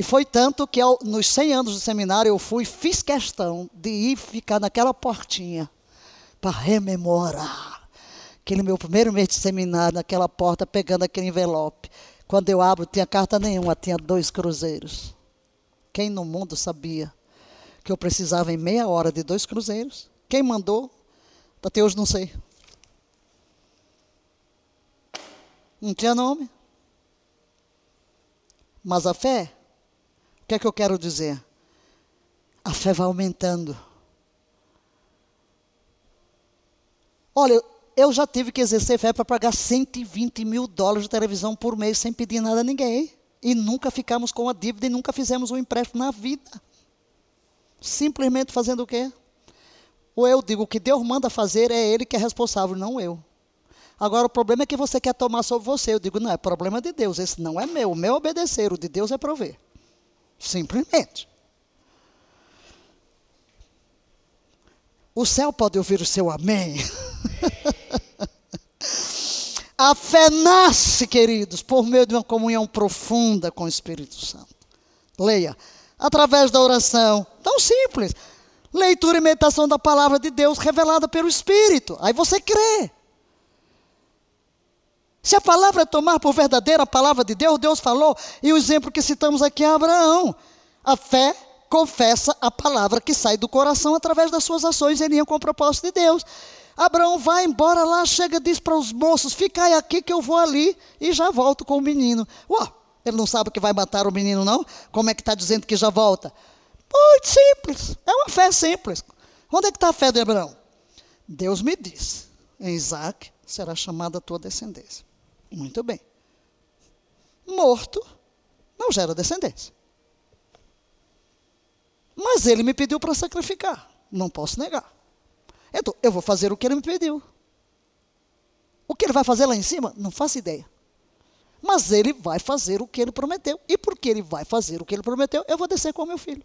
E foi tanto que eu, nos 100 anos do seminário eu fui, fiz questão de ir ficar naquela portinha para rememorar aquele meu primeiro mês de seminário, naquela porta, pegando aquele envelope. Quando eu abro, tinha carta nenhuma, tinha dois cruzeiros. Quem no mundo sabia que eu precisava em meia hora de dois cruzeiros? Quem mandou? Até hoje não sei. Não tinha nome. Mas a fé, que é que eu quero dizer? A fé vai aumentando. Olha, eu já tive que exercer fé para pagar 120 mil dólares de televisão por mês sem pedir nada a ninguém. E nunca ficamos com a dívida e nunca fizemos um empréstimo na vida. Simplesmente fazendo o quê? Ou eu digo, o que Deus manda fazer é Ele que é responsável, não eu. Agora o problema é que você quer tomar sobre você. Eu digo, não, é problema de Deus. Esse não é meu. O meu é obedecer, o de Deus é prover. Simplesmente. O céu pode ouvir o seu amém. A fé nasce, queridos, por meio de uma comunhão profunda com o Espírito Santo. Leia. Através da oração. Tão simples. Leitura e meditação da palavra de Deus revelada pelo Espírito. Aí você crê. Se a palavra tomar por verdadeira a palavra de Deus, Deus falou, e o exemplo que citamos aqui é Abraão. A fé confessa a palavra que sai do coração através das suas ações em linha com o propósito de Deus. Abraão vai embora lá, chega diz para os moços: fica aí aqui que eu vou ali e já volto com o menino. Uau, ele não sabe que vai matar o menino, não? Como é que está dizendo que já volta? Muito simples, é uma fé simples. Onde é que está a fé de Abraão? Deus me diz: em Isaac será chamada a tua descendência. Muito bem. Morto não gera descendência. Mas ele me pediu para sacrificar. Não posso negar. Então, eu vou fazer o que ele me pediu. O que ele vai fazer lá em cima? Não faço ideia. Mas ele vai fazer o que ele prometeu. E porque ele vai fazer o que ele prometeu, eu vou descer com o meu filho.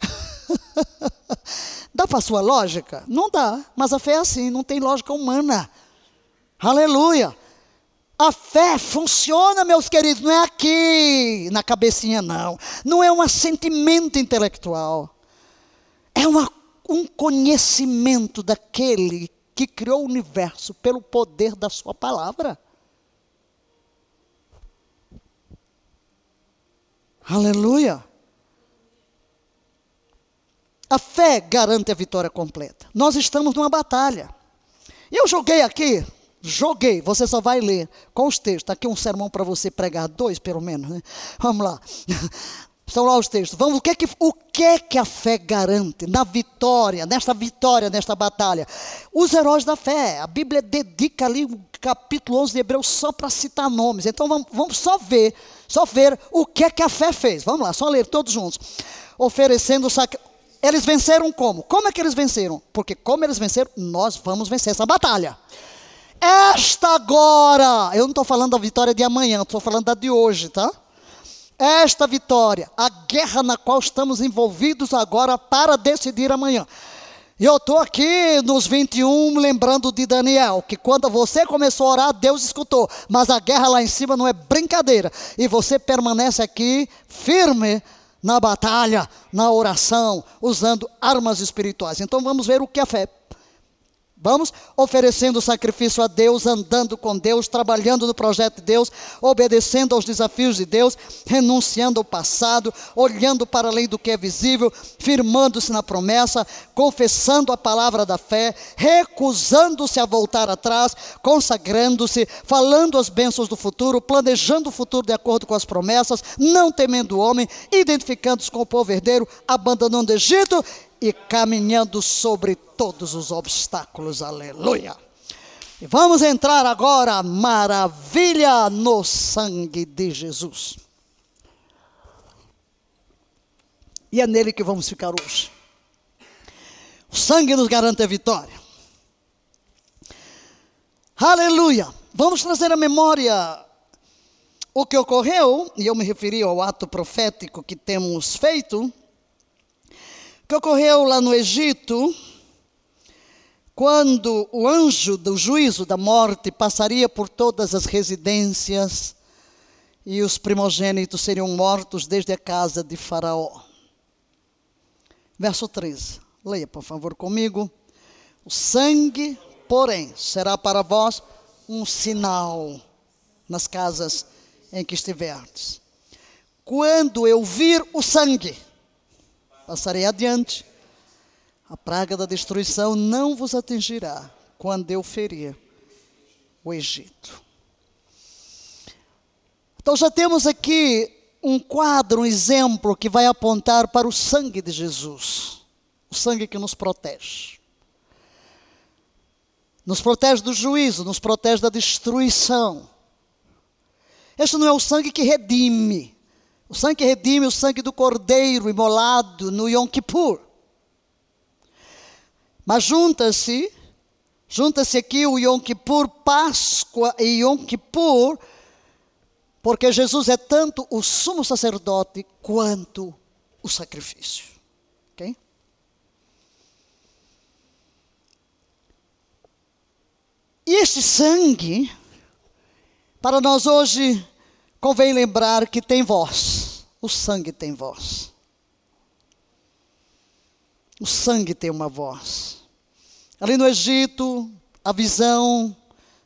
dá para a sua lógica? Não dá. Mas a fé é assim, não tem lógica humana. Aleluia. A fé funciona, meus queridos, não é aqui na cabecinha, não. Não é um assentimento intelectual. É uma, um conhecimento daquele que criou o universo pelo poder da Sua palavra. Aleluia. A fé garante a vitória completa. Nós estamos numa batalha. E eu joguei aqui Joguei, você só vai ler com os textos. Está aqui um sermão para você pregar, dois pelo menos. Né? Vamos lá. Estão lá os textos. Vamos, o que, é que, o que é que a fé garante na vitória, nesta vitória, nesta batalha? Os heróis da fé. A Bíblia dedica ali o capítulo 11 de Hebreus só para citar nomes. Então vamos, vamos só ver, só ver o que é que a fé fez. Vamos lá, só ler todos juntos. Oferecendo sacrifício. Eles venceram como? Como é que eles venceram? Porque como eles venceram, nós vamos vencer essa batalha. Esta agora, eu não estou falando da vitória de amanhã, estou falando da de hoje, tá? Esta vitória, a guerra na qual estamos envolvidos agora para decidir amanhã. E eu estou aqui nos 21 lembrando de Daniel, que quando você começou a orar, Deus escutou. Mas a guerra lá em cima não é brincadeira. E você permanece aqui firme na batalha, na oração, usando armas espirituais. Então vamos ver o que a fé Vamos oferecendo sacrifício a Deus, andando com Deus, trabalhando no projeto de Deus, obedecendo aos desafios de Deus, renunciando ao passado, olhando para além do que é visível, firmando-se na promessa, confessando a palavra da fé, recusando-se a voltar atrás, consagrando-se, falando as bênçãos do futuro, planejando o futuro de acordo com as promessas, não temendo o homem, identificando-se com o povo herdeiro, abandonando o Egito e caminhando sobre todos os obstáculos. Aleluia. E vamos entrar agora, maravilha no sangue de Jesus. E é nele que vamos ficar hoje. O sangue nos garante a vitória. Aleluia. Vamos trazer à memória o que ocorreu, e eu me referi ao ato profético que temos feito que ocorreu lá no Egito, quando o anjo do juízo da morte passaria por todas as residências e os primogênitos seriam mortos desde a casa de Faraó. Verso 13. Leia, por favor, comigo. O sangue, porém, será para vós um sinal nas casas em que estiverdes. Quando eu vir o sangue, Passarei adiante. A praga da destruição não vos atingirá quando eu ferir o Egito. Então já temos aqui um quadro, um exemplo que vai apontar para o sangue de Jesus, o sangue que nos protege. Nos protege do juízo, nos protege da destruição. Este não é o sangue que redime, o sangue redime, o sangue do cordeiro imolado no Yom Kippur. Mas junta-se Junta-se aqui o Yom Kippur, Páscoa e Yom Kippur, porque Jesus é tanto o sumo sacerdote quanto o sacrifício. Ok? E este sangue, para nós hoje, convém lembrar que tem voz. O sangue tem voz. O sangue tem uma voz. Ali no Egito, a visão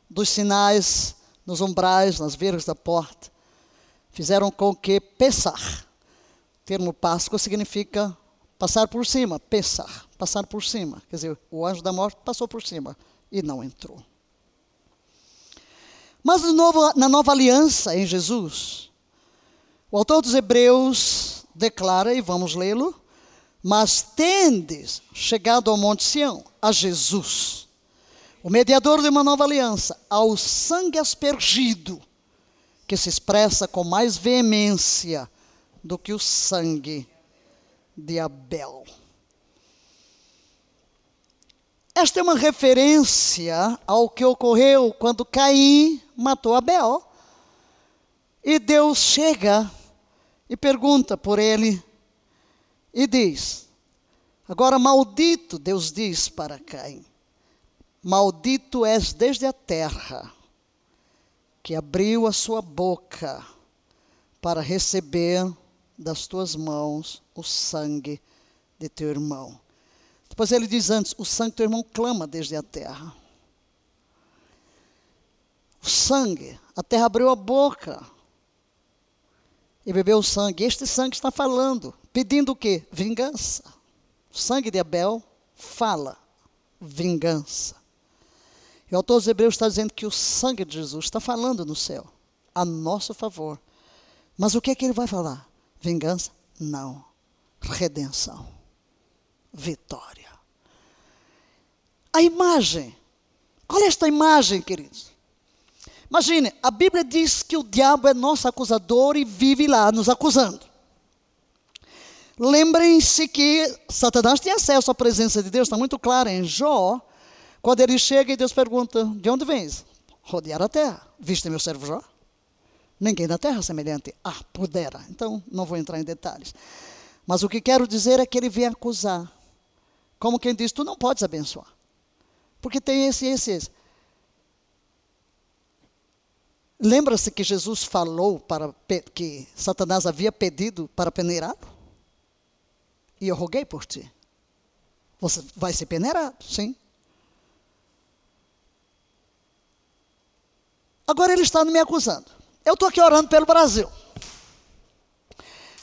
dos sinais nos umbrais, nas veiras da porta, fizeram com que Pessar, termo Páscoa significa passar por cima, Pessar, passar por cima. Quer dizer, o anjo da morte passou por cima e não entrou. Mas novo, na nova aliança em Jesus, o autor dos Hebreus declara, e vamos lê-lo, mas tendes chegado ao Monte Sião, a Jesus, o mediador de uma nova aliança, ao sangue aspergido, que se expressa com mais veemência do que o sangue de Abel. Esta é uma referência ao que ocorreu quando Caim matou Abel. E Deus chega e pergunta por ele e diz: Agora, maldito, Deus diz para Caim: Maldito és desde a terra, que abriu a sua boca para receber das tuas mãos o sangue de teu irmão. Depois ele diz antes: O sangue do teu irmão clama desde a terra. Sangue, a terra abriu a boca e bebeu sangue. Este sangue está falando. Pedindo o quê? Vingança. O sangue de Abel fala vingança. E o autor dos Hebreus está dizendo que o sangue de Jesus está falando no céu, a nosso favor. Mas o que é que ele vai falar? Vingança? Não. Redenção. Vitória. A imagem. Qual é esta imagem, queridos? Imagine, a Bíblia diz que o diabo é nosso acusador e vive lá nos acusando. Lembrem-se que Satanás tem acesso à presença de Deus, está muito claro em Jó, quando ele chega e Deus pergunta: De onde vens? Rodear a terra. Viste meu servo Jó? Ninguém na terra semelhante. Ah, pudera. Então, não vou entrar em detalhes. Mas o que quero dizer é que ele vem acusar. Como quem diz: Tu não podes abençoar. Porque tem esse, esse, esse. Lembra-se que Jesus falou para que Satanás havia pedido para peneirá-lo? E eu roguei por ti. Você vai ser peneirado, sim. Agora ele está me acusando. Eu estou aqui orando pelo Brasil.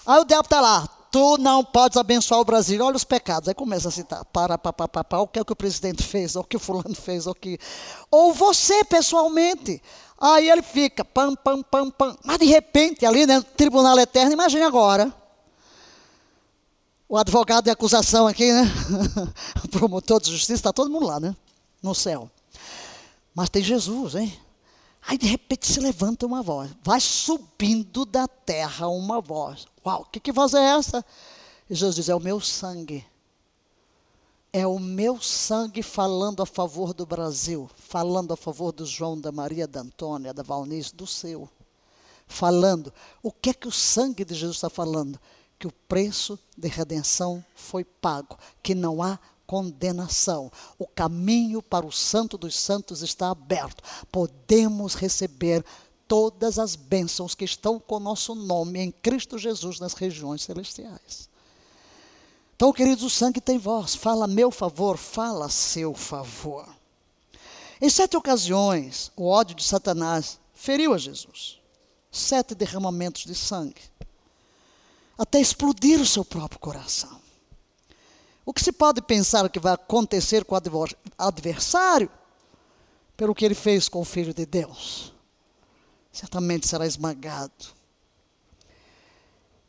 Aí o diabo está lá. Tu não podes abençoar o Brasil. Olha os pecados. Aí começa a citar. Para, para, para, para, o que é que o presidente fez, o que o fulano fez, o que. Ou você pessoalmente. Aí ele fica, pam, pam, pam, pam. Mas de repente, ali no tribunal eterno, imagine agora o advogado de acusação aqui, né? o promotor de justiça, está todo mundo lá, né? No céu. Mas tem Jesus, hein? Aí de repente se levanta uma voz, vai subindo da terra uma voz. Uau, que, que voz é essa? E Jesus diz: É o meu sangue. É o meu sangue falando a favor do Brasil, falando a favor do João, da Maria, da Antônia, da Valnice, do seu. Falando. O que é que o sangue de Jesus está falando? que o preço de redenção foi pago, que não há condenação. O caminho para o Santo dos Santos está aberto. Podemos receber todas as bênçãos que estão com nosso nome em Cristo Jesus nas regiões celestiais. Então, queridos, o sangue tem voz, fala meu favor, fala seu favor. Em sete ocasiões, o ódio de Satanás feriu a Jesus. Sete derramamentos de sangue até explodir o seu próprio coração. O que se pode pensar que vai acontecer com o adversário, pelo que ele fez com o Filho de Deus? Certamente será esmagado.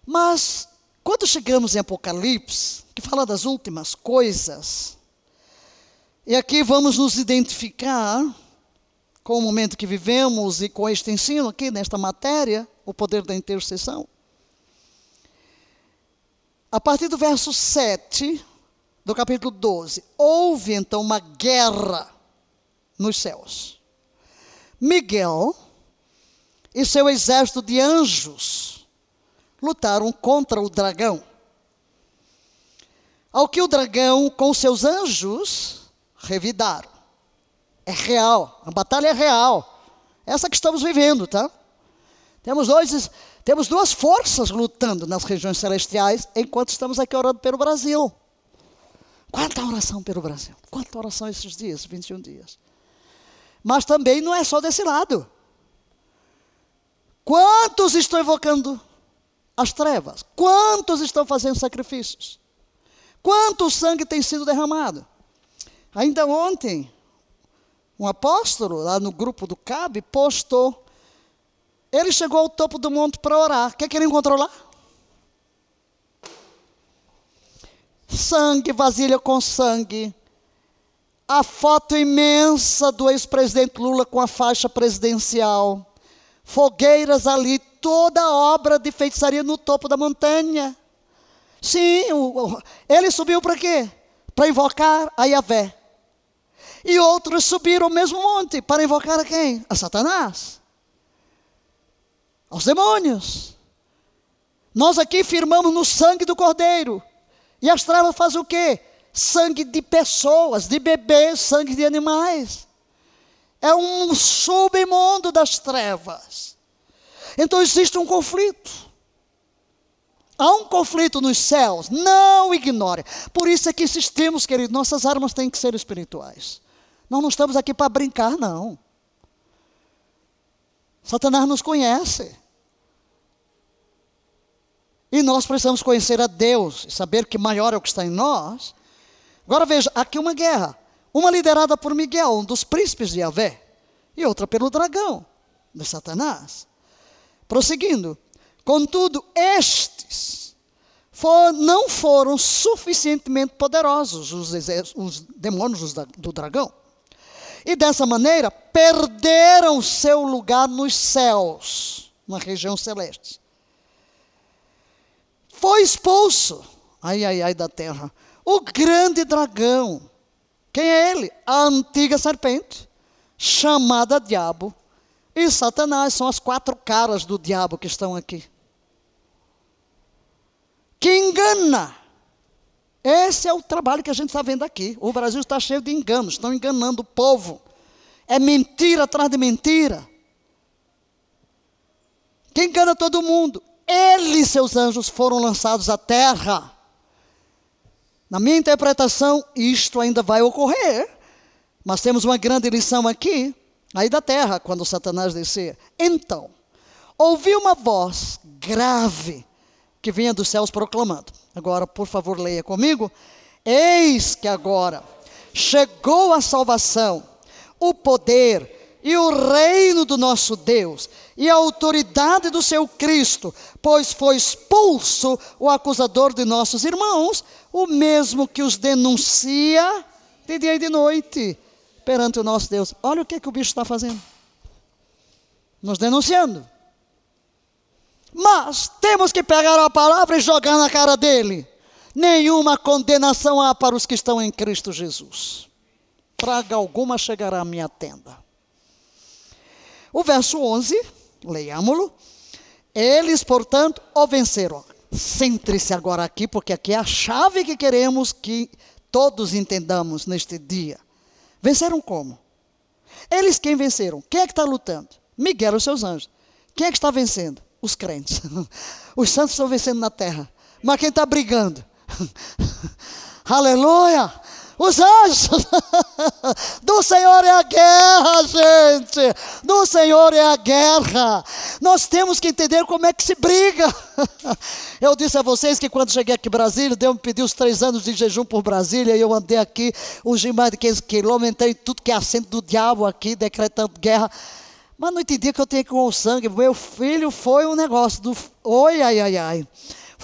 Mas, quando chegamos em Apocalipse, que fala das últimas coisas, e aqui vamos nos identificar com o momento que vivemos e com este ensino aqui, nesta matéria, o poder da intercessão. A partir do verso 7 do capítulo 12, houve então uma guerra nos céus. Miguel e seu exército de anjos lutaram contra o dragão. Ao que o dragão, com seus anjos, revidaram. É real, a batalha é real. Essa que estamos vivendo, tá? Temos, dois, temos duas forças lutando nas regiões celestiais enquanto estamos aqui orando pelo Brasil. Quanta oração pelo Brasil? Quanta oração esses dias, 21 dias. Mas também não é só desse lado. Quantos estão evocando as trevas? Quantos estão fazendo sacrifícios? Quanto sangue tem sido derramado? Ainda ontem, um apóstolo lá no grupo do CAB postou ele chegou ao topo do monte para orar. O que, é que ele encontrou lá? Sangue, vasilha com sangue. A foto imensa do ex-presidente Lula com a faixa presidencial. Fogueiras ali, toda a obra de feitiçaria no topo da montanha. Sim, o, ele subiu para quê? Para invocar a Yahvé. E outros subiram o mesmo monte para invocar a quem? A Satanás aos demônios. Nós aqui firmamos no sangue do Cordeiro. E as trevas fazem o quê? Sangue de pessoas, de bebês, sangue de animais. É um submundo das trevas. Então existe um conflito. Há um conflito nos céus, não ignore. Por isso é que insistimos, querido, nossas armas têm que ser espirituais. Nós não estamos aqui para brincar, não. Satanás nos conhece. E nós precisamos conhecer a Deus e saber que maior é o que está em nós. Agora veja, aqui uma guerra. Uma liderada por Miguel, um dos príncipes de Yahvé, e outra pelo dragão, de Satanás. Prosseguindo. Contudo, estes for, não foram suficientemente poderosos, os, os demônios do dragão e dessa maneira perderam seu lugar nos céus, na região celeste. Foi expulso, ai, ai, ai da terra, o grande dragão. Quem é ele? A antiga serpente, chamada Diabo. E Satanás são as quatro caras do diabo que estão aqui. Que engana esse é o trabalho que a gente está vendo aqui. O Brasil está cheio de enganos, estão enganando o povo. É mentira atrás de mentira. Quem engana todo mundo? Ele e seus anjos foram lançados à terra. Na minha interpretação, isto ainda vai ocorrer. Mas temos uma grande lição aqui, aí da terra, quando Satanás descer. Então, ouvi uma voz grave que vinha dos céus proclamando. Agora, por favor, leia comigo. Eis que agora chegou a salvação, o poder e o reino do nosso Deus e a autoridade do seu Cristo, pois foi expulso o acusador de nossos irmãos, o mesmo que os denuncia de dia e de noite perante o nosso Deus. Olha o que, que o bicho está fazendo. Nos denunciando. Mas temos que pegar a palavra e jogar na cara dele. Nenhuma condenação há para os que estão em Cristo Jesus. Praga alguma chegará à minha tenda. O verso 11, leiamo-lo. Eles, portanto, o venceram. Centre-se agora aqui, porque aqui é a chave que queremos que todos entendamos neste dia. Venceram como? Eles quem venceram? Quem é que está lutando? Miguel e os seus anjos. Quem é que está vencendo? os crentes. Os santos estão vencendo na terra. Mas quem está brigando? Aleluia! Os anjos do Senhor é a guerra, gente. Do Senhor é a guerra. Nós temos que entender como é que se briga. Eu disse a vocês que quando cheguei aqui em Brasília, Deus me pediu os três anos de jejum por Brasília, e eu andei aqui uns mais de 15 quilômetros, entrei em tudo que é assento do diabo aqui, decretando guerra. Mas não entendia que eu tinha que com o sangue. Meu filho foi um negócio do. Oi, ai, ai, ai.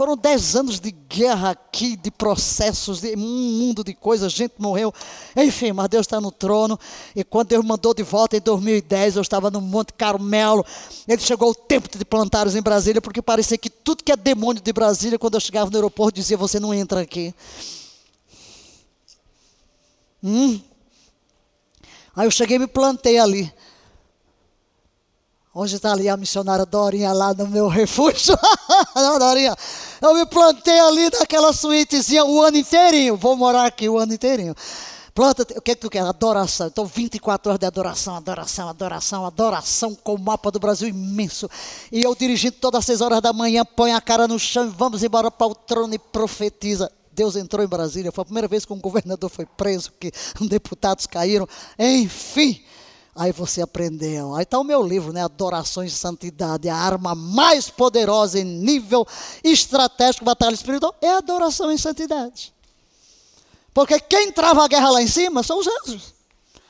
Foram dez anos de guerra aqui, de processos, de um mundo de coisas, gente morreu. Enfim, mas Deus está no trono. E quando Deus mandou de volta em 2010, eu estava no Monte Carmelo. Ele chegou o tempo de plantares em Brasília, porque parecia que tudo que é demônio de Brasília, quando eu chegava no aeroporto, dizia: Você não entra aqui. Hum. Aí eu cheguei e me plantei ali. Hoje está ali a missionária Dorinha lá no meu refúgio. Não, Dorinha. Eu me plantei ali naquela suítezinha o ano inteirinho. Vou morar aqui o ano inteirinho. Planta, o que é que tu quer? Adoração. Então, 24 horas de adoração, adoração, adoração, adoração com o mapa do Brasil imenso. E eu dirigindo todas as 6 horas da manhã, põe a cara no chão e vamos embora para o trono e profetiza. Deus entrou em Brasília. Foi a primeira vez que um governador foi preso, que deputados caíram. Enfim. Aí você aprendeu. Aí está o meu livro, né? Adorações de Santidade. A arma mais poderosa em nível estratégico, batalha espiritual, é a adoração em santidade. Porque quem trava a guerra lá em cima são os anjos.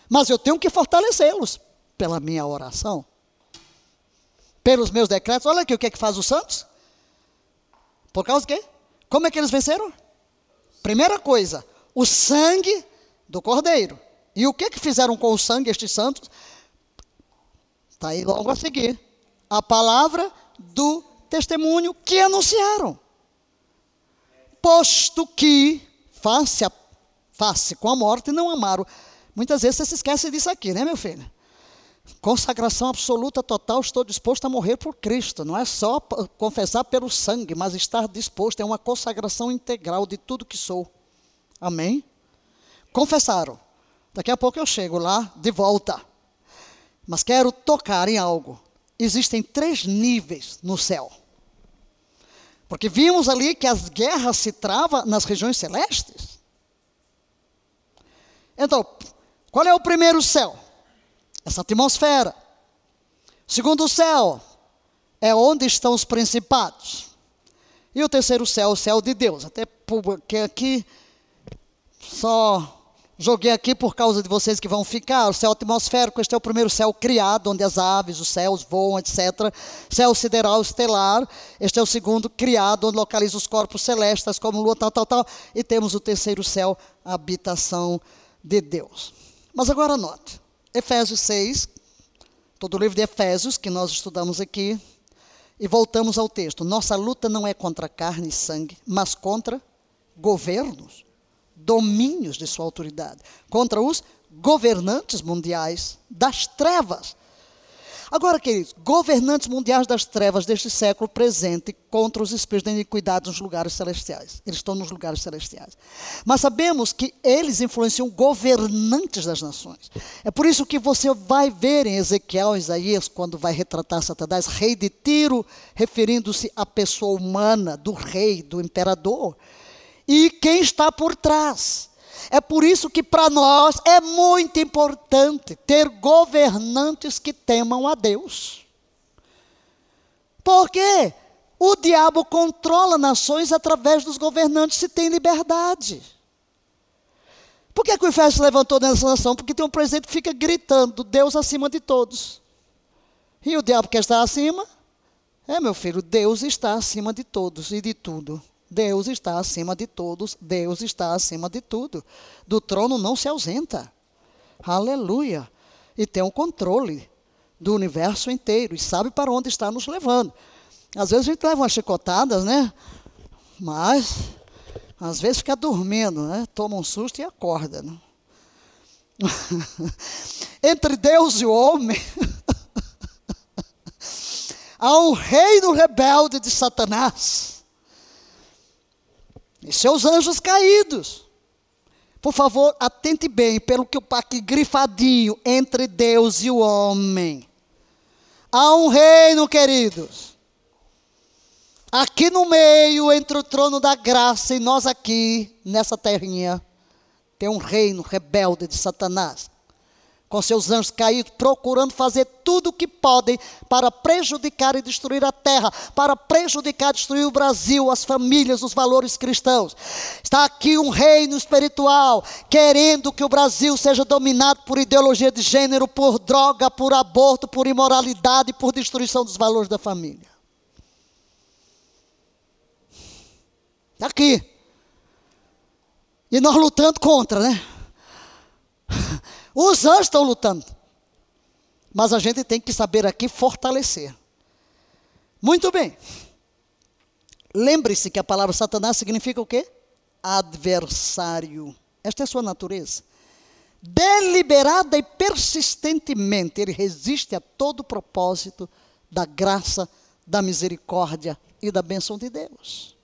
Mas eu tenho que fortalecê-los pela minha oração, pelos meus decretos. Olha aqui o que é que faz os santos. Por causa de quê? Como é que eles venceram? Primeira coisa, o sangue do cordeiro. E o que que fizeram com o sangue estes santos? Está aí logo a seguir. A palavra do testemunho que anunciaram. Posto que face a face com a morte não amaram. Muitas vezes você se esquece disso aqui, né, meu filho? Consagração absoluta, total, estou disposto a morrer por Cristo. Não é só confessar pelo sangue, mas estar disposto, é uma consagração integral de tudo que sou. Amém? Confessaram. Daqui a pouco eu chego lá de volta. Mas quero tocar em algo. Existem três níveis no céu. Porque vimos ali que as guerras se travam nas regiões celestes. Então, qual é o primeiro céu? Essa atmosfera. Segundo céu é onde estão os principados. E o terceiro céu, o céu de Deus. Até porque aqui só joguei aqui por causa de vocês que vão ficar. O céu atmosférico, este é o primeiro céu criado, onde as aves, os céus voam, etc. Céu sideral estelar, este é o segundo criado, onde localiza os corpos celestes, como lua, tal, tal, tal. E temos o terceiro céu, a habitação de Deus. Mas agora note, Efésios 6, todo o livro de Efésios que nós estudamos aqui, e voltamos ao texto. Nossa luta não é contra carne e sangue, mas contra governos, domínios de sua autoridade, contra os governantes mundiais das trevas Agora, queridos, governantes mundiais das trevas deste século presente contra os espíritos da iniquidade nos lugares celestiais. Eles estão nos lugares celestiais. Mas sabemos que eles influenciam governantes das nações. É por isso que você vai ver em Ezequiel, Isaías, quando vai retratar Satanás, rei de Tiro, referindo-se à pessoa humana, do rei, do imperador. E quem está por trás? É por isso que para nós é muito importante ter governantes que temam a Deus. Porque o diabo controla nações através dos governantes se tem liberdade. Por que, que o inferno se levantou nessa nação? Porque tem um presidente que fica gritando, Deus acima de todos. E o diabo quer estar acima? É, meu filho, Deus está acima de todos e de tudo. Deus está acima de todos, Deus está acima de tudo. Do trono não se ausenta. Aleluia. E tem o controle do universo inteiro e sabe para onde está nos levando. Às vezes a gente leva umas chicotadas, né? Mas às vezes fica dormindo, né? Toma um susto e acorda. Né? Entre Deus e o homem há um reino rebelde de Satanás e seus anjos caídos. Por favor, atente bem, pelo que eu aqui grifadinho, entre Deus e o homem. Há um reino, queridos. Aqui no meio, entre o trono da graça e nós aqui, nessa terrinha, tem um reino rebelde de Satanás com seus anjos caídos, procurando fazer tudo o que podem para prejudicar e destruir a terra, para prejudicar e destruir o Brasil, as famílias, os valores cristãos. Está aqui um reino espiritual querendo que o Brasil seja dominado por ideologia de gênero, por droga, por aborto, por imoralidade, por destruição dos valores da família. Está aqui. E nós lutando contra, né? Os anjos estão lutando. Mas a gente tem que saber aqui fortalecer. Muito bem. Lembre-se que a palavra Satanás significa o quê? Adversário. Esta é a sua natureza. deliberada e persistentemente, ele resiste a todo propósito da graça, da misericórdia e da bênção de Deus.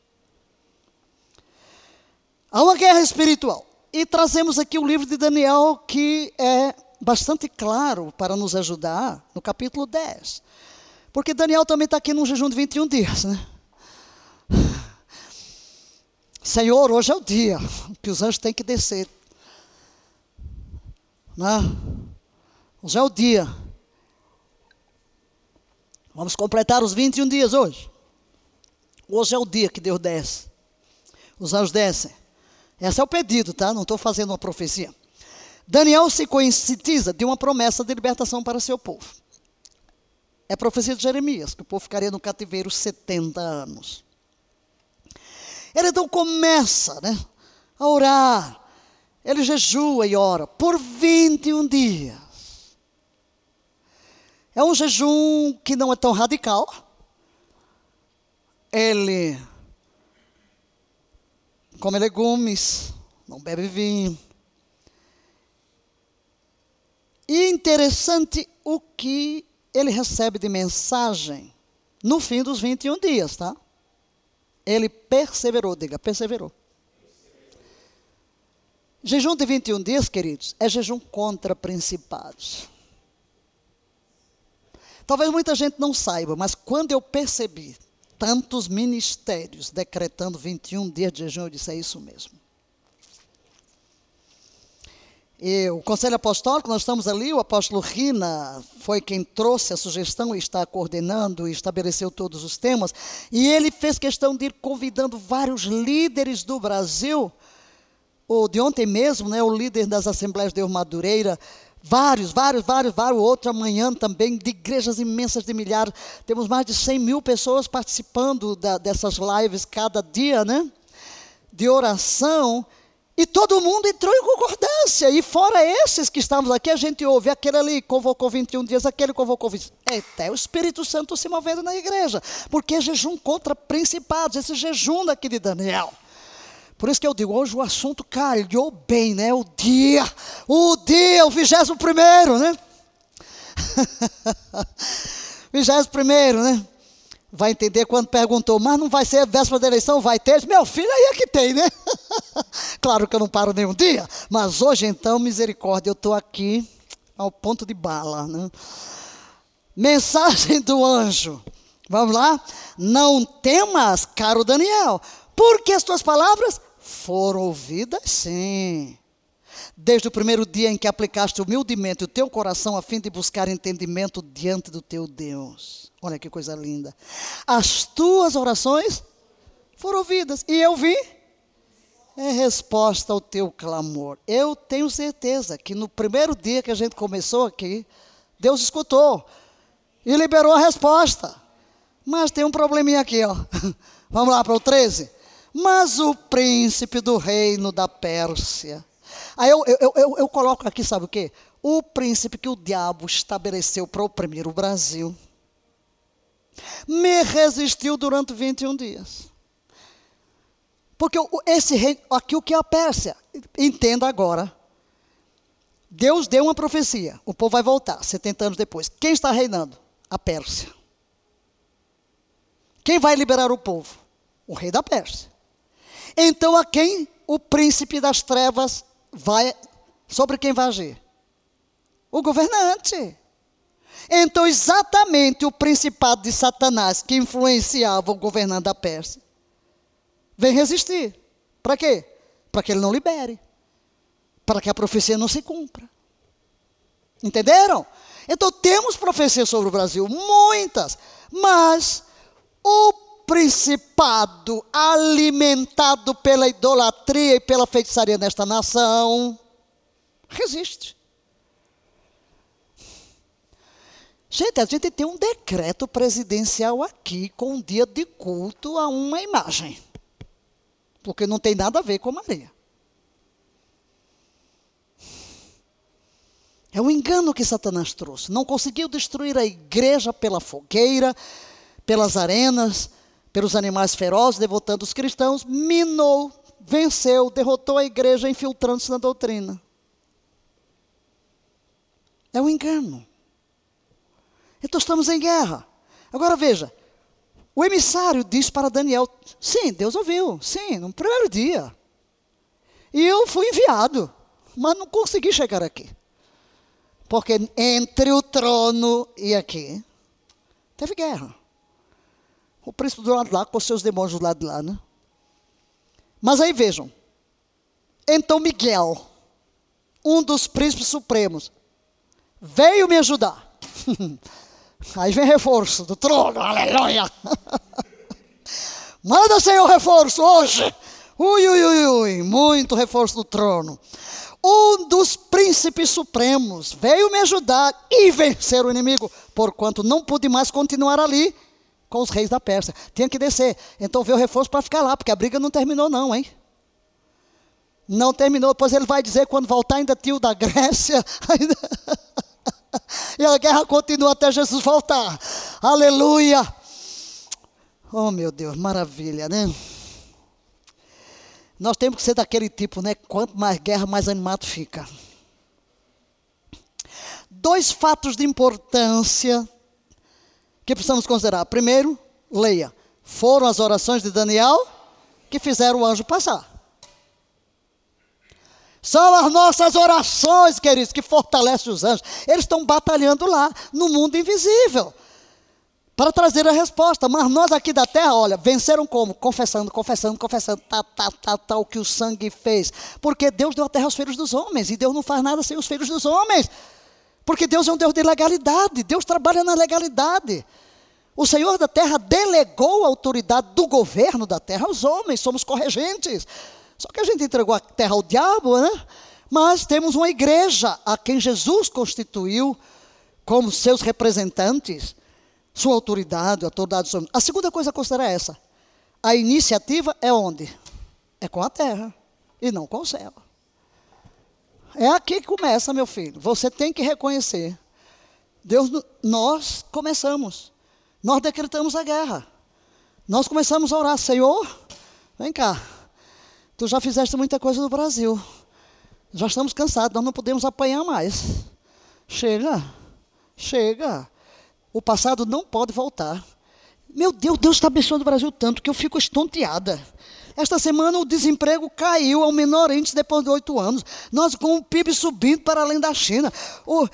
Há uma guerra espiritual. E trazemos aqui o livro de Daniel, que é bastante claro para nos ajudar, no capítulo 10. Porque Daniel também está aqui num jejum de 21 dias, né? Senhor, hoje é o dia que os anjos têm que descer. Né? Hoje é o dia. Vamos completar os 21 dias hoje. Hoje é o dia que Deus desce. Os anjos descem. Esse é o pedido, tá? Não estou fazendo uma profecia. Daniel se conscientiza de uma promessa de libertação para seu povo. É a profecia de Jeremias, que o povo ficaria no cativeiro 70 anos. Ele então começa né, a orar. Ele jejua e ora por 21 dias. É um jejum que não é tão radical. Ele come legumes, não bebe vinho. E interessante o que ele recebe de mensagem no fim dos 21 dias, tá? Ele perseverou, diga, perseverou. Jejum de 21 dias, queridos, é jejum contra principados. Talvez muita gente não saiba, mas quando eu percebi tantos ministérios decretando 21 dias de jejum, eu disse: é isso mesmo. E o Conselho Apostólico, nós estamos ali, o apóstolo Rina foi quem trouxe a sugestão está coordenando e estabeleceu todos os temas. E ele fez questão de ir convidando vários líderes do Brasil. O de ontem mesmo, né, o líder das Assembleias de Madureira, vários, vários, vários, vários, outro amanhã também, de igrejas imensas de milhares. Temos mais de 100 mil pessoas participando da, dessas lives cada dia, né? De oração. E todo mundo entrou em concordância. E fora esses que estamos aqui, a gente ouve aquele ali convocou 21 dias, aquele convocou 20. É até o Espírito Santo se movendo na igreja. Porque é jejum contra principados, esse jejum daqui de Daniel. Por isso que eu digo, hoje o assunto calhou bem, né? O dia, o dia, o vigésimo primeiro, né? vigésimo primeiro, né? vai entender quando perguntou, mas não vai ser véspera da eleição, vai ter? Meu filho, aí é que tem, né? claro que eu não paro nenhum dia, mas hoje então, misericórdia, eu estou aqui ao ponto de bala. Né? Mensagem do anjo. Vamos lá? Não temas, caro Daniel, porque as tuas palavras foram ouvidas sim desde o primeiro dia em que aplicaste humildemente o teu coração a fim de buscar entendimento diante do teu Deus. Olha que coisa linda. As tuas orações foram ouvidas e eu vi é resposta ao teu clamor. Eu tenho certeza que no primeiro dia que a gente começou aqui, Deus escutou e liberou a resposta. Mas tem um probleminha aqui, ó. Vamos lá para o 13. Mas o príncipe do reino da Pérsia Aí eu, eu, eu, eu coloco aqui, sabe o quê? O príncipe que o diabo estabeleceu para oprimir o Brasil me resistiu durante 21 dias. Porque esse rei, aqui o que é a Pérsia? Entenda agora. Deus deu uma profecia. O povo vai voltar 70 anos depois. Quem está reinando? A Pérsia. Quem vai liberar o povo? O rei da Pérsia. Então a quem o príncipe das trevas vai sobre quem vai agir? O governante. Então, exatamente o principado de Satanás, que influenciava o governante da Pérsia, vem resistir. Para quê? Para que ele não libere. Para que a profecia não se cumpra. Entenderam? Então, temos profecias sobre o Brasil, muitas, mas o principado alimentado pela idolatria e pela feitiçaria nesta nação resiste. Gente, a gente tem um decreto presidencial aqui com um dia de culto a uma imagem. Porque não tem nada a ver com Maria. É o engano que Satanás trouxe. Não conseguiu destruir a igreja pela fogueira, pelas arenas, pelos animais ferozes, devotando os cristãos, minou, venceu, derrotou a igreja, infiltrando-se na doutrina. É um engano. Então estamos em guerra. Agora veja, o emissário disse para Daniel: sim, Deus ouviu, sim, no primeiro dia. E eu fui enviado, mas não consegui chegar aqui. Porque entre o trono e aqui, teve guerra. O príncipe do lado de lá, com seus demônios do lado de lá, né? Mas aí vejam. Então Miguel, um dos príncipes supremos, veio me ajudar. Aí vem reforço do trono, aleluia. Manda, Senhor, reforço hoje. Ui, ui, ui, ui, muito reforço do trono. Um dos príncipes supremos veio me ajudar e vencer o inimigo, porquanto não pude mais continuar ali com os reis da Pérsia. Tinha que descer. Então veio o reforço para ficar lá, porque a briga não terminou, não, hein? Não terminou, depois ele vai dizer quando voltar ainda tio da Grécia. Ainda... e a guerra continua até Jesus voltar. Aleluia! Oh meu Deus, maravilha, né? Nós temos que ser daquele tipo, né? Quanto mais guerra, mais animado fica. Dois fatos de importância que precisamos considerar. Primeiro, leia. Foram as orações de Daniel que fizeram o anjo passar. São as nossas orações, queridos, que fortalecem os anjos. Eles estão batalhando lá, no mundo invisível, para trazer a resposta. Mas nós aqui da terra, olha, venceram como? Confessando, confessando, confessando, tá, tá, tá, tá, o que o sangue fez. Porque Deus deu a terra aos filhos dos homens, e Deus não faz nada sem os filhos dos homens. Porque Deus é um Deus de legalidade, Deus trabalha na legalidade. O Senhor da terra delegou a autoridade do governo da terra aos homens, somos corregentes. Só que a gente entregou a terra ao diabo, né? Mas temos uma igreja a quem Jesus constituiu como seus representantes, sua autoridade, a autoridade sobre. A segunda coisa a considerar é essa: a iniciativa é onde? É com a terra e não com o céu. É aqui que começa, meu filho. Você tem que reconhecer. Deus, nós começamos. Nós decretamos a guerra. Nós começamos a orar, Senhor, vem cá. Tu já fizeste muita coisa no Brasil. Já estamos cansados, nós não podemos apanhar mais. Chega, chega. O passado não pode voltar. Meu Deus, Deus está abençoando o Brasil tanto que eu fico estonteada. Esta semana o desemprego caiu ao menor índice depois de oito anos. Nós com o PIB subindo para além da China. O,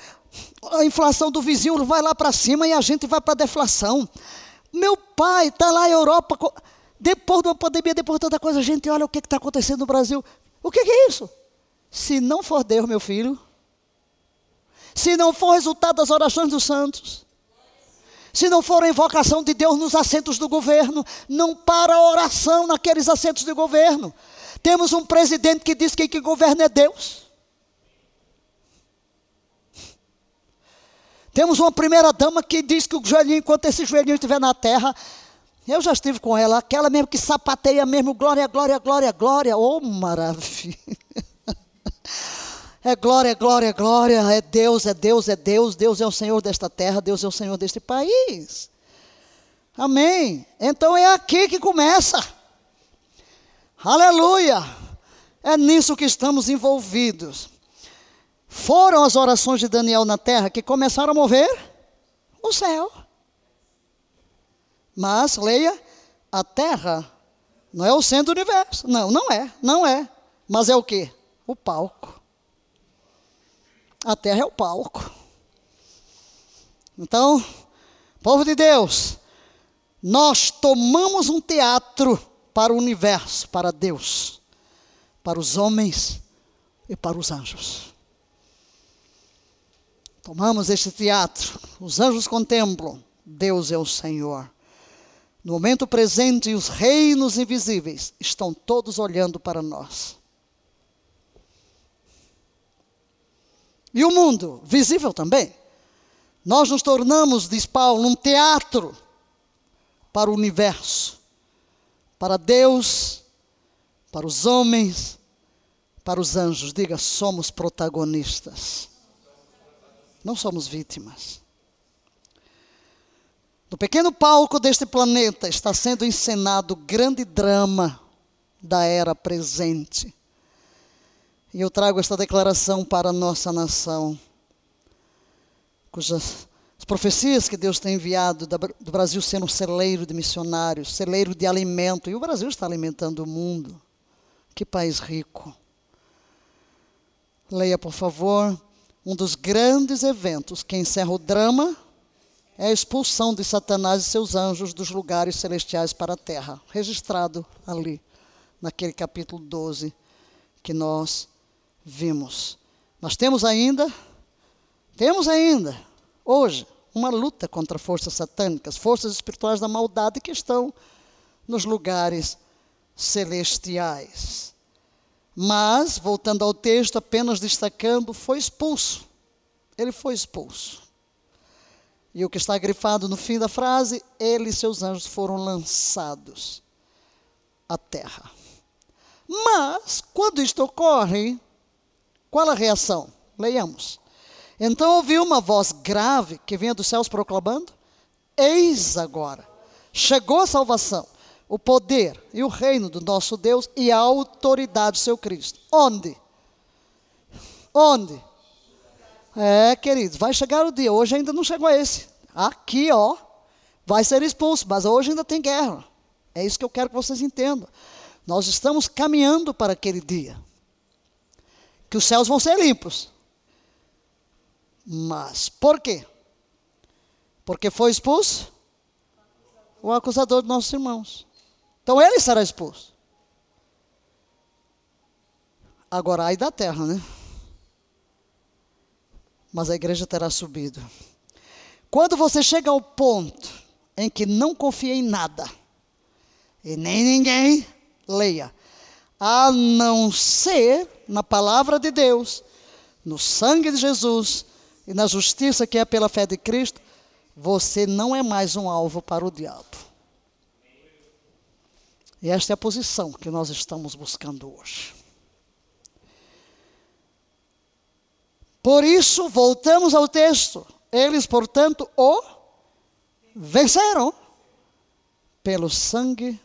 a inflação do vizinho vai lá para cima e a gente vai para a deflação. Meu pai está lá na Europa. Depois de uma pandemia, depois de tanta coisa, a gente olha o que está acontecendo no Brasil. O que, que é isso? Se não for Deus, meu filho, se não for resultado das orações dos santos, se não for a invocação de Deus nos assentos do governo, não para a oração naqueles assentos de governo. Temos um presidente que diz que quem governa é Deus. Temos uma primeira dama que diz que o joelhinho, enquanto esse joelhinho estiver na terra, eu já estive com ela, aquela mesmo que sapateia mesmo, glória, glória, glória, glória. Oh, maravilha! É glória, glória, glória, é Deus, é Deus, é Deus, Deus é o Senhor desta terra, Deus é o Senhor deste país. Amém. Então é aqui que começa. Aleluia. É nisso que estamos envolvidos. Foram as orações de Daniel na terra que começaram a mover o céu. Mas, leia, a terra não é o centro do universo. Não, não é, não é. Mas é o que? O palco. A terra é o palco. Então, povo de Deus, nós tomamos um teatro para o universo, para Deus, para os homens e para os anjos. Tomamos este teatro, os anjos contemplam, Deus é o Senhor. No momento presente, os reinos invisíveis estão todos olhando para nós. E o mundo, visível também. Nós nos tornamos, diz Paulo, um teatro para o universo, para Deus, para os homens, para os anjos. Diga, somos protagonistas. Não somos vítimas. No pequeno palco deste planeta está sendo encenado o grande drama da era presente. E eu trago esta declaração para a nossa nação. cujas as profecias que Deus tem enviado do Brasil sendo um celeiro de missionários, celeiro de alimento, e o Brasil está alimentando o mundo. Que país rico. Leia, por favor, um dos grandes eventos que encerra o drama é a expulsão de Satanás e seus anjos dos lugares celestiais para a terra, registrado ali, naquele capítulo 12 que nós vimos. Nós temos ainda, temos ainda, hoje, uma luta contra forças satânicas, forças espirituais da maldade que estão nos lugares celestiais. Mas, voltando ao texto, apenas destacando, foi expulso. Ele foi expulso. E o que está grifado no fim da frase, ele e seus anjos foram lançados à terra. Mas, quando isto ocorre, qual a reação? Leiamos. Então ouviu uma voz grave que vinha dos céus proclamando: Eis agora, chegou a salvação, o poder e o reino do nosso Deus e a autoridade do seu Cristo. Onde? Onde? É, queridos, vai chegar o dia. Hoje ainda não chegou esse. Aqui, ó, vai ser expulso, mas hoje ainda tem guerra. É isso que eu quero que vocês entendam. Nós estamos caminhando para aquele dia que os céus vão ser limpos. Mas por quê? Porque foi expulso o acusador dos nossos irmãos. Então ele será expulso. Agora, aí da terra, né? mas a igreja terá subido. Quando você chega ao ponto em que não confia em nada, e nem ninguém, leia, a não ser na palavra de Deus, no sangue de Jesus e na justiça que é pela fé de Cristo, você não é mais um alvo para o diabo. E esta é a posição que nós estamos buscando hoje. Por isso, voltamos ao texto. Eles, portanto, o venceram pelo sangue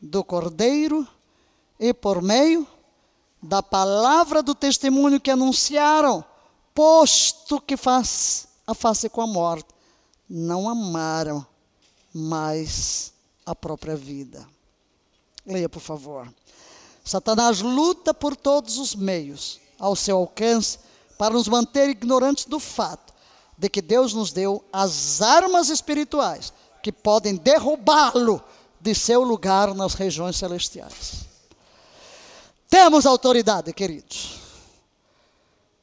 do Cordeiro e por meio da palavra do testemunho que anunciaram, posto que faz a face com a morte, não amaram mais a própria vida. Leia, por favor. Satanás luta por todos os meios ao seu alcance para nos manter ignorantes do fato de que Deus nos deu as armas espirituais que podem derrubá-lo de seu lugar nas regiões celestiais. Temos autoridade, queridos.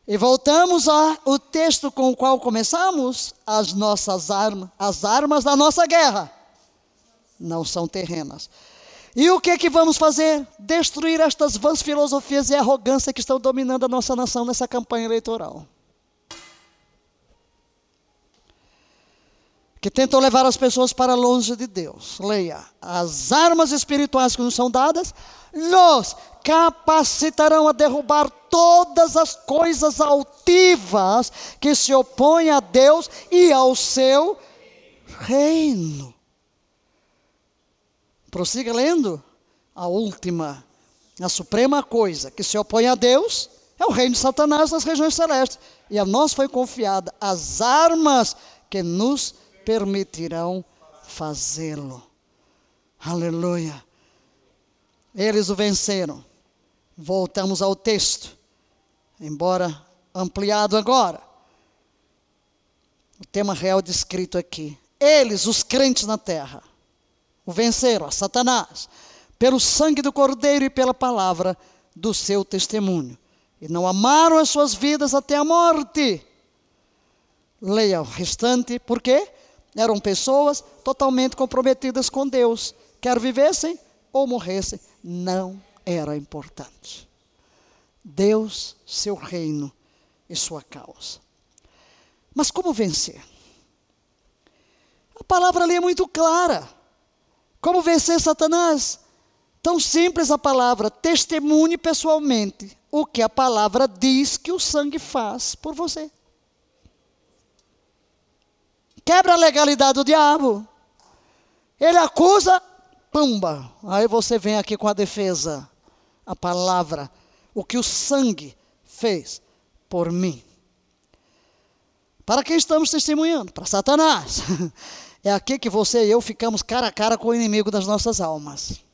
E voltamos ao texto com o qual começamos, as nossas armas, as armas da nossa guerra não são terrenas, e o que é que vamos fazer? Destruir estas vãs filosofias e arrogância que estão dominando a nossa nação nessa campanha eleitoral. Que tentam levar as pessoas para longe de Deus. Leia: as armas espirituais que nos são dadas nos capacitarão a derrubar todas as coisas altivas que se opõem a Deus e ao seu reino. Prossiga lendo. A última, a suprema coisa que se opõe a Deus é o reino de Satanás nas regiões celestes. E a nós foi confiada as armas que nos permitirão fazê-lo. Aleluia. Eles o venceram. Voltamos ao texto, embora ampliado agora. O tema real descrito aqui. Eles, os crentes na terra o venceram, a Satanás, pelo sangue do Cordeiro e pela palavra do seu testemunho. E não amaram as suas vidas até a morte. Leia o restante, por quê? Eram pessoas totalmente comprometidas com Deus. Quer vivessem ou morressem, não era importante. Deus, seu reino e sua causa. Mas como vencer? A palavra ali é muito clara. Como vencer Satanás? Tão simples a palavra, testemunhe pessoalmente o que a palavra diz que o sangue faz por você. Quebra a legalidade do diabo. Ele acusa, pumba. Aí você vem aqui com a defesa, a palavra, o que o sangue fez por mim. Para quem estamos testemunhando? Para Satanás. É aqui que você e eu ficamos cara a cara com o inimigo das nossas almas.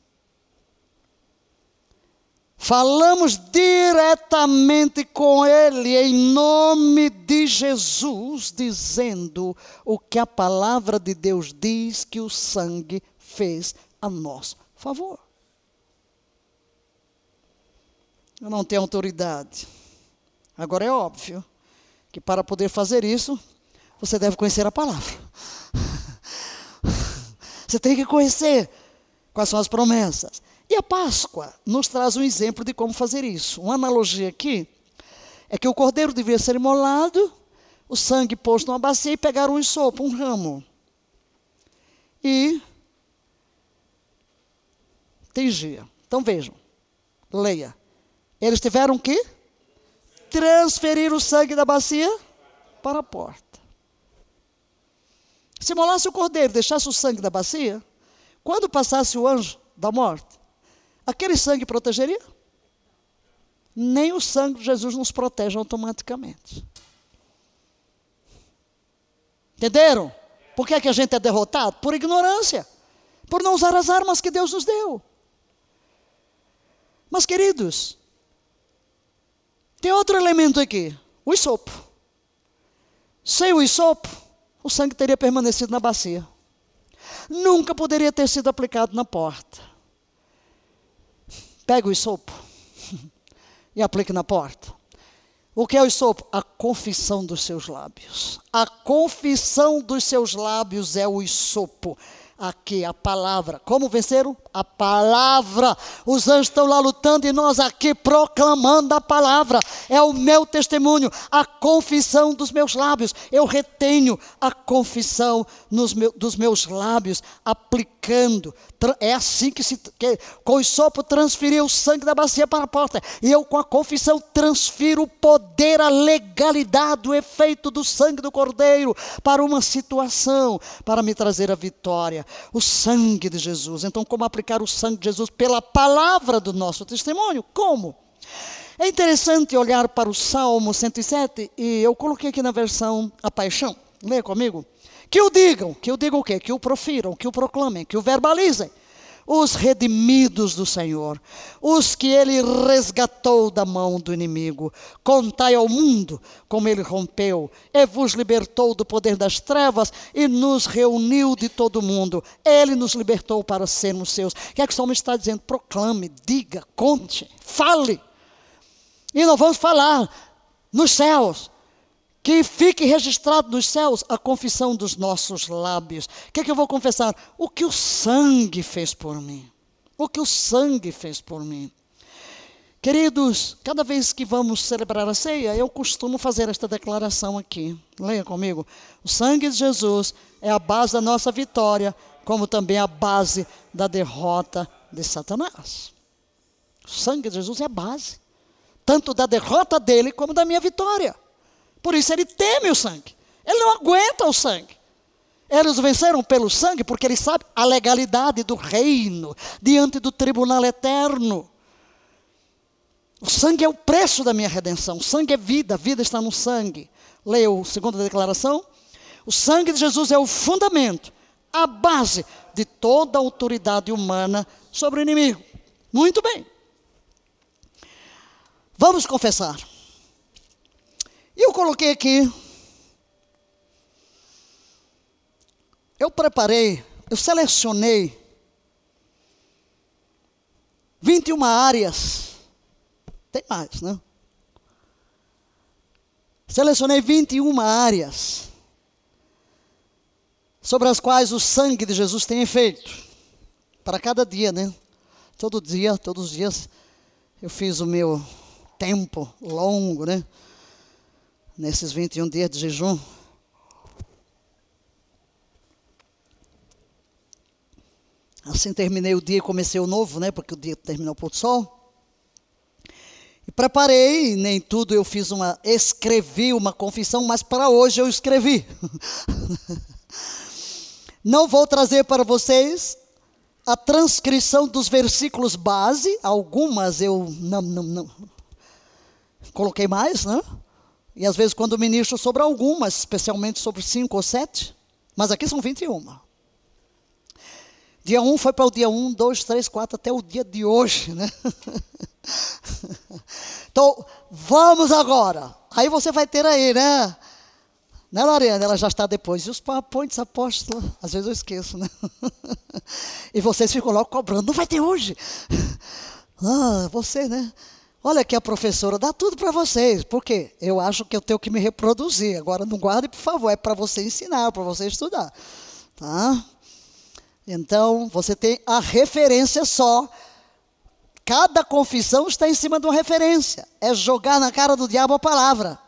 Falamos diretamente com Ele em nome de Jesus, dizendo o que a palavra de Deus diz que o sangue fez a nosso favor. Eu não tenho autoridade. Agora é óbvio que para poder fazer isso, você deve conhecer a palavra. Você tem que conhecer quais são as promessas. E a Páscoa nos traz um exemplo de como fazer isso. Uma analogia aqui é que o cordeiro devia ser imolado, o sangue posto numa bacia e pegar um sopo, um ramo. E tingia. Então vejam, leia. Eles tiveram que transferir o sangue da bacia para a porta. Se molasse o cordeiro, deixasse o sangue da bacia, quando passasse o anjo da morte, aquele sangue protegeria? Nem o sangue de Jesus nos protege automaticamente. Entenderam? Por que, é que a gente é derrotado? Por ignorância. Por não usar as armas que Deus nos deu. Mas, queridos, tem outro elemento aqui: o isopo. Sem o isopo, o sangue teria permanecido na bacia. Nunca poderia ter sido aplicado na porta. Pega o isopo e aplique na porta. O que é o isopo? A confissão dos seus lábios. A confissão dos seus lábios é o isopo aqui a palavra. Como venceram? A palavra. Os anjos estão lá lutando e nós aqui proclamando a palavra. É o meu testemunho, a confissão dos meus lábios. Eu retenho a confissão meu, dos meus lábios, aplicando. É assim que se que, com o sopro transferiu o sangue da bacia para a porta. E eu com a confissão transfiro o poder, a legalidade, o efeito do sangue do cordeiro para uma situação, para me trazer a vitória o sangue de Jesus. Então, como aplicar o sangue de Jesus pela palavra do nosso testemunho? Como? É interessante olhar para o Salmo 107 e eu coloquei aqui na versão A Paixão. Leia comigo. Que o digam, que o digam o quê? Que o profiram, que o proclamem, que o verbalizem os redimidos do Senhor, os que ele resgatou da mão do inimigo. Contai ao mundo como ele rompeu e vos libertou do poder das trevas e nos reuniu de todo o mundo. Ele nos libertou para sermos seus. O que é que o Salmo está dizendo? Proclame, diga, conte, fale. E não vamos falar nos céus, que fique registrado nos céus a confissão dos nossos lábios. O que é que eu vou confessar? O que o sangue fez por mim. O que o sangue fez por mim. Queridos, cada vez que vamos celebrar a ceia, eu costumo fazer esta declaração aqui. Leia comigo. O sangue de Jesus é a base da nossa vitória, como também a base da derrota de Satanás. O sangue de Jesus é a base, tanto da derrota dele como da minha vitória. Por isso ele teme o sangue. Ele não aguenta o sangue. Eles venceram pelo sangue porque ele sabe a legalidade do reino diante do tribunal eterno. O sangue é o preço da minha redenção. O sangue é vida, a vida está no sangue. A segunda declaração. O sangue de Jesus é o fundamento, a base de toda a autoridade humana sobre o inimigo. Muito bem. Vamos confessar. E eu coloquei aqui. Eu preparei, eu selecionei 21 áreas. Tem mais, né? Selecionei 21 áreas sobre as quais o sangue de Jesus tem efeito. Para cada dia, né? Todo dia, todos os dias, eu fiz o meu tempo longo, né? Nesses 21 dias de jejum. Assim terminei o dia e comecei o novo, né? Porque o dia terminou o pôr do sol. E preparei, nem tudo eu fiz uma, escrevi uma confissão, mas para hoje eu escrevi. Não vou trazer para vocês a transcrição dos versículos base, algumas eu não, não, não coloquei mais, né? E às vezes, quando ministro sobre algumas, especialmente sobre cinco ou sete, mas aqui são 21. Dia 1 um foi para o dia 1, 2, 3, 4, até o dia de hoje, né? então, vamos agora. Aí você vai ter aí, né? Né, Lariana? Ela já está depois. E os PowerPoints, apóstolo? Às vezes eu esqueço, né? e vocês ficam logo cobrando. Não vai ter hoje. ah, você, né? Olha aqui a professora, dá tudo para vocês. Por quê? Eu acho que eu tenho que me reproduzir. Agora não guarde, por favor, é para você ensinar, para você estudar. Tá? Então, você tem a referência só. Cada confissão está em cima de uma referência. É jogar na cara do diabo a palavra.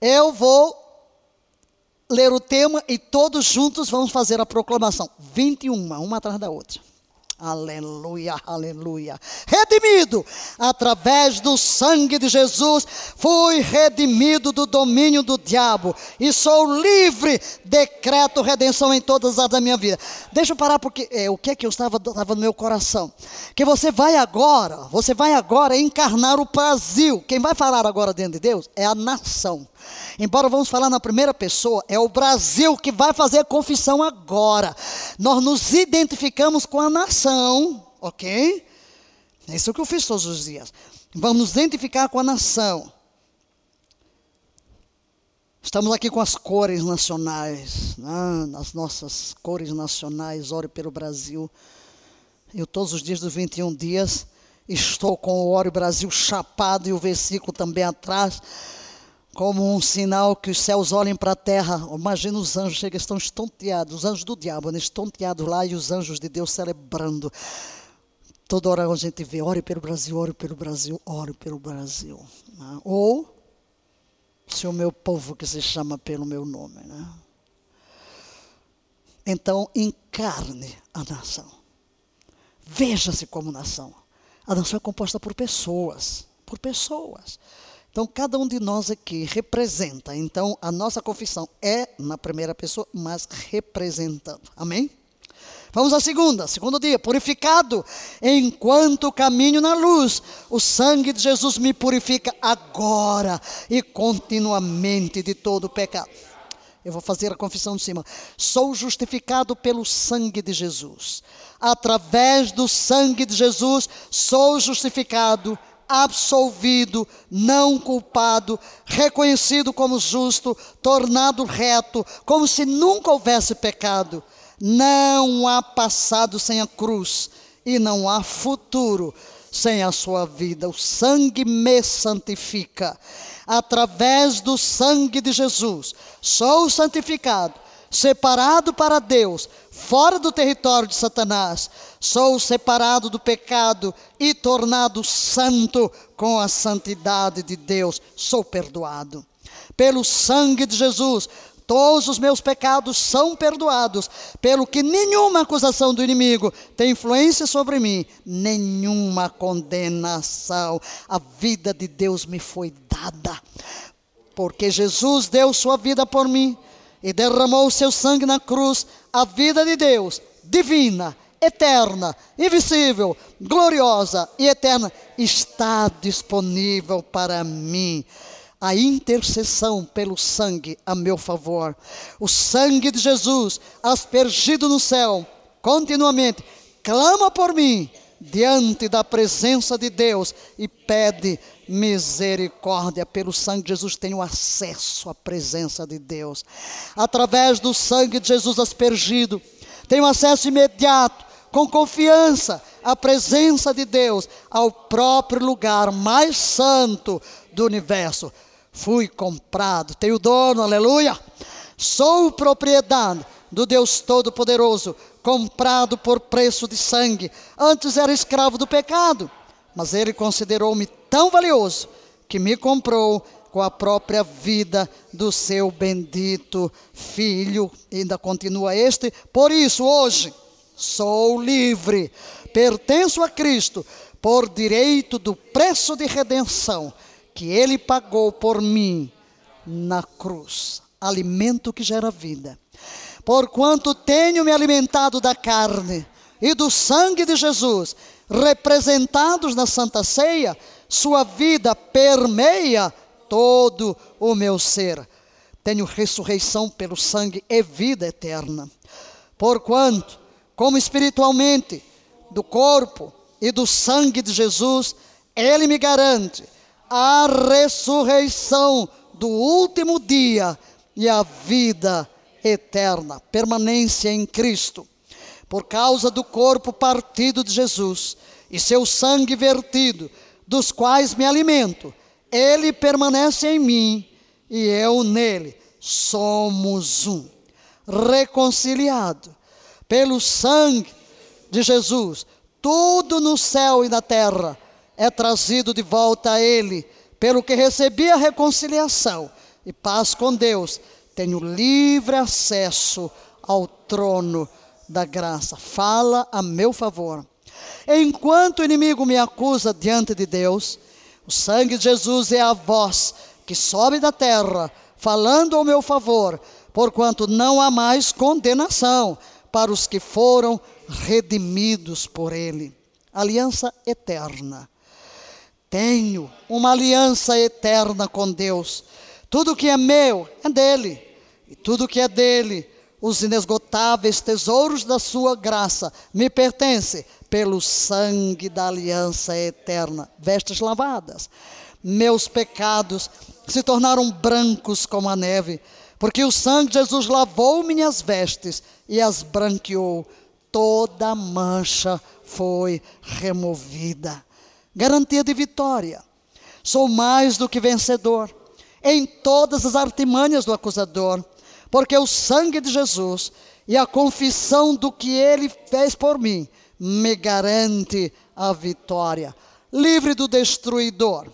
Eu vou ler o tema e todos juntos vamos fazer a proclamação. 21, uma atrás da outra. Aleluia, aleluia. Redimido através do sangue de Jesus, fui redimido do domínio do diabo e sou livre. Decreto redenção em todas as da minha vida. Deixa eu parar porque é, o que é que eu estava, estava no meu coração? Que você vai agora, você vai agora encarnar o Brasil. Quem vai falar agora dentro de Deus é a nação. Embora vamos falar na primeira pessoa, é o Brasil que vai fazer a confissão agora. Nós nos identificamos com a nação, ok? É isso que eu fiz todos os dias. Vamos nos identificar com a nação. Estamos aqui com as cores nacionais, né? as nossas cores nacionais, ore pelo Brasil. Eu todos os dias dos 21 dias estou com o Ore Brasil chapado e o versículo também atrás como um sinal que os céus olhem para a terra. Imagina os anjos, chegam, estão estonteados, os anjos do diabo, né, estonteados lá e os anjos de Deus celebrando. Toda hora a gente vê, ore pelo Brasil, ore pelo Brasil, ore pelo Brasil. Né? Ou, se o meu povo que se chama pelo meu nome. Né? Então, encarne a nação. Veja-se como nação. A nação é composta por pessoas, por pessoas. Então, cada um de nós aqui representa. Então, a nossa confissão é na primeira pessoa, mas representando. Amém? Vamos à segunda, segundo dia, purificado enquanto caminho na luz. O sangue de Jesus me purifica agora e continuamente de todo pecado. Eu vou fazer a confissão de cima. Sou justificado pelo sangue de Jesus. Através do sangue de Jesus, sou justificado absolvido, não culpado, reconhecido como justo, tornado reto, como se nunca houvesse pecado. Não há passado sem a cruz e não há futuro sem a sua vida. O sangue me santifica. Através do sangue de Jesus, sou santificado, separado para Deus, fora do território de Satanás, sou separado do pecado e tornado santo com a santidade de Deus, sou perdoado. Pelo sangue de Jesus, todos os meus pecados são perdoados, pelo que nenhuma acusação do inimigo tem influência sobre mim, nenhuma condenação. A vida de Deus me foi dada, porque Jesus deu sua vida por mim e derramou o seu sangue na cruz, a vida de Deus, divina, eterna, invisível, gloriosa e eterna, está disponível para mim. A intercessão pelo sangue a meu favor. O sangue de Jesus, aspergido no céu, continuamente, clama por mim diante da presença de Deus e pede misericórdia. Pelo sangue de Jesus tenho acesso à presença de Deus. Através do sangue de Jesus aspergido, tenho acesso imediato, com confiança, à presença de Deus, ao próprio lugar mais santo do universo. Fui comprado, tenho dono, aleluia. Sou propriedade do Deus Todo-Poderoso, comprado por preço de sangue. Antes era escravo do pecado, mas ele considerou-me tão valioso que me comprou com a própria vida do seu bendito filho. Ainda continua este. Por isso, hoje, sou livre, pertenço a Cristo, por direito do preço de redenção que ele pagou por mim na cruz alimento que gera vida. Porquanto tenho me alimentado da carne e do sangue de Jesus, representados na Santa Ceia, sua vida permeia todo o meu ser. Tenho ressurreição pelo sangue e vida eterna. Porquanto, como espiritualmente, do corpo e do sangue de Jesus, Ele me garante a ressurreição do último dia e a vida eterna, permanência em Cristo. Por causa do corpo partido de Jesus e seu sangue vertido, dos quais me alimento, ele permanece em mim e eu nele. Somos um, reconciliado pelo sangue de Jesus. Tudo no céu e na terra é trazido de volta a Ele, pelo que recebi a reconciliação e paz com Deus. Tenho livre acesso ao trono da graça. Fala a meu favor. Enquanto o inimigo me acusa diante de Deus, o sangue de Jesus é a voz que sobe da terra, falando ao meu favor, porquanto não há mais condenação para os que foram redimidos por Ele. Aliança eterna. Tenho uma aliança eterna com Deus. Tudo que é meu é dele, e tudo que é dele, os inesgotáveis tesouros da sua graça, me pertence pelo sangue da aliança eterna. Vestes lavadas. Meus pecados se tornaram brancos como a neve, porque o sangue de Jesus lavou minhas vestes e as branqueou. Toda mancha foi removida. Garantia de vitória. Sou mais do que vencedor em todas as artimanhas do acusador, porque o sangue de Jesus e a confissão do que ele fez por mim me garante a vitória. Livre do destruidor.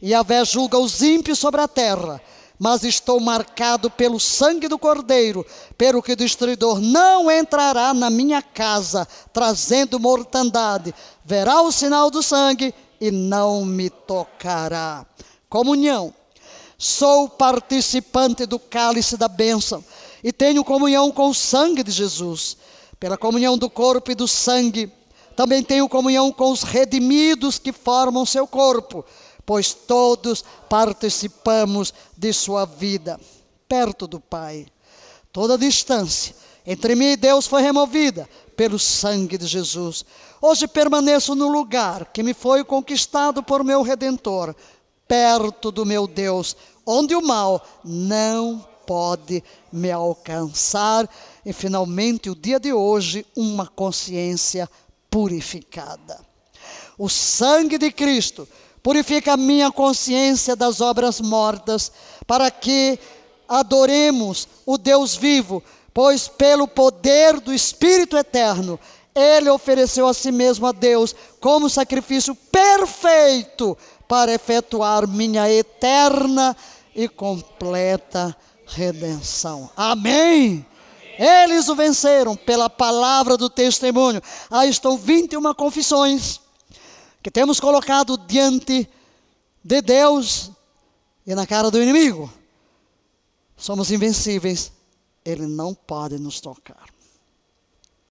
E Yahvé julga os ímpios sobre a terra, mas estou marcado pelo sangue do Cordeiro, pelo que o destruidor não entrará na minha casa, trazendo mortandade. Verá o sinal do sangue e não me tocará. Comunhão. Sou participante do cálice da bênção e tenho comunhão com o sangue de Jesus pela comunhão do corpo e do sangue, também tenho comunhão com os redimidos que formam seu corpo, pois todos participamos de sua vida, perto do Pai. Toda distância entre mim e Deus foi removida pelo sangue de Jesus. Hoje permaneço no lugar que me foi conquistado por meu redentor, perto do meu Deus, onde o mal não pode me alcançar e finalmente o dia de hoje uma consciência purificada. O sangue de Cristo purifica a minha consciência das obras mortas, para que adoremos o Deus vivo, pois pelo poder do Espírito eterno, ele ofereceu a si mesmo a Deus como sacrifício perfeito para efetuar minha eterna e completa redenção. Amém. Eles o venceram pela palavra do testemunho. Aí estão 21 confissões que temos colocado diante de Deus e na cara do inimigo. Somos invencíveis, ele não pode nos tocar.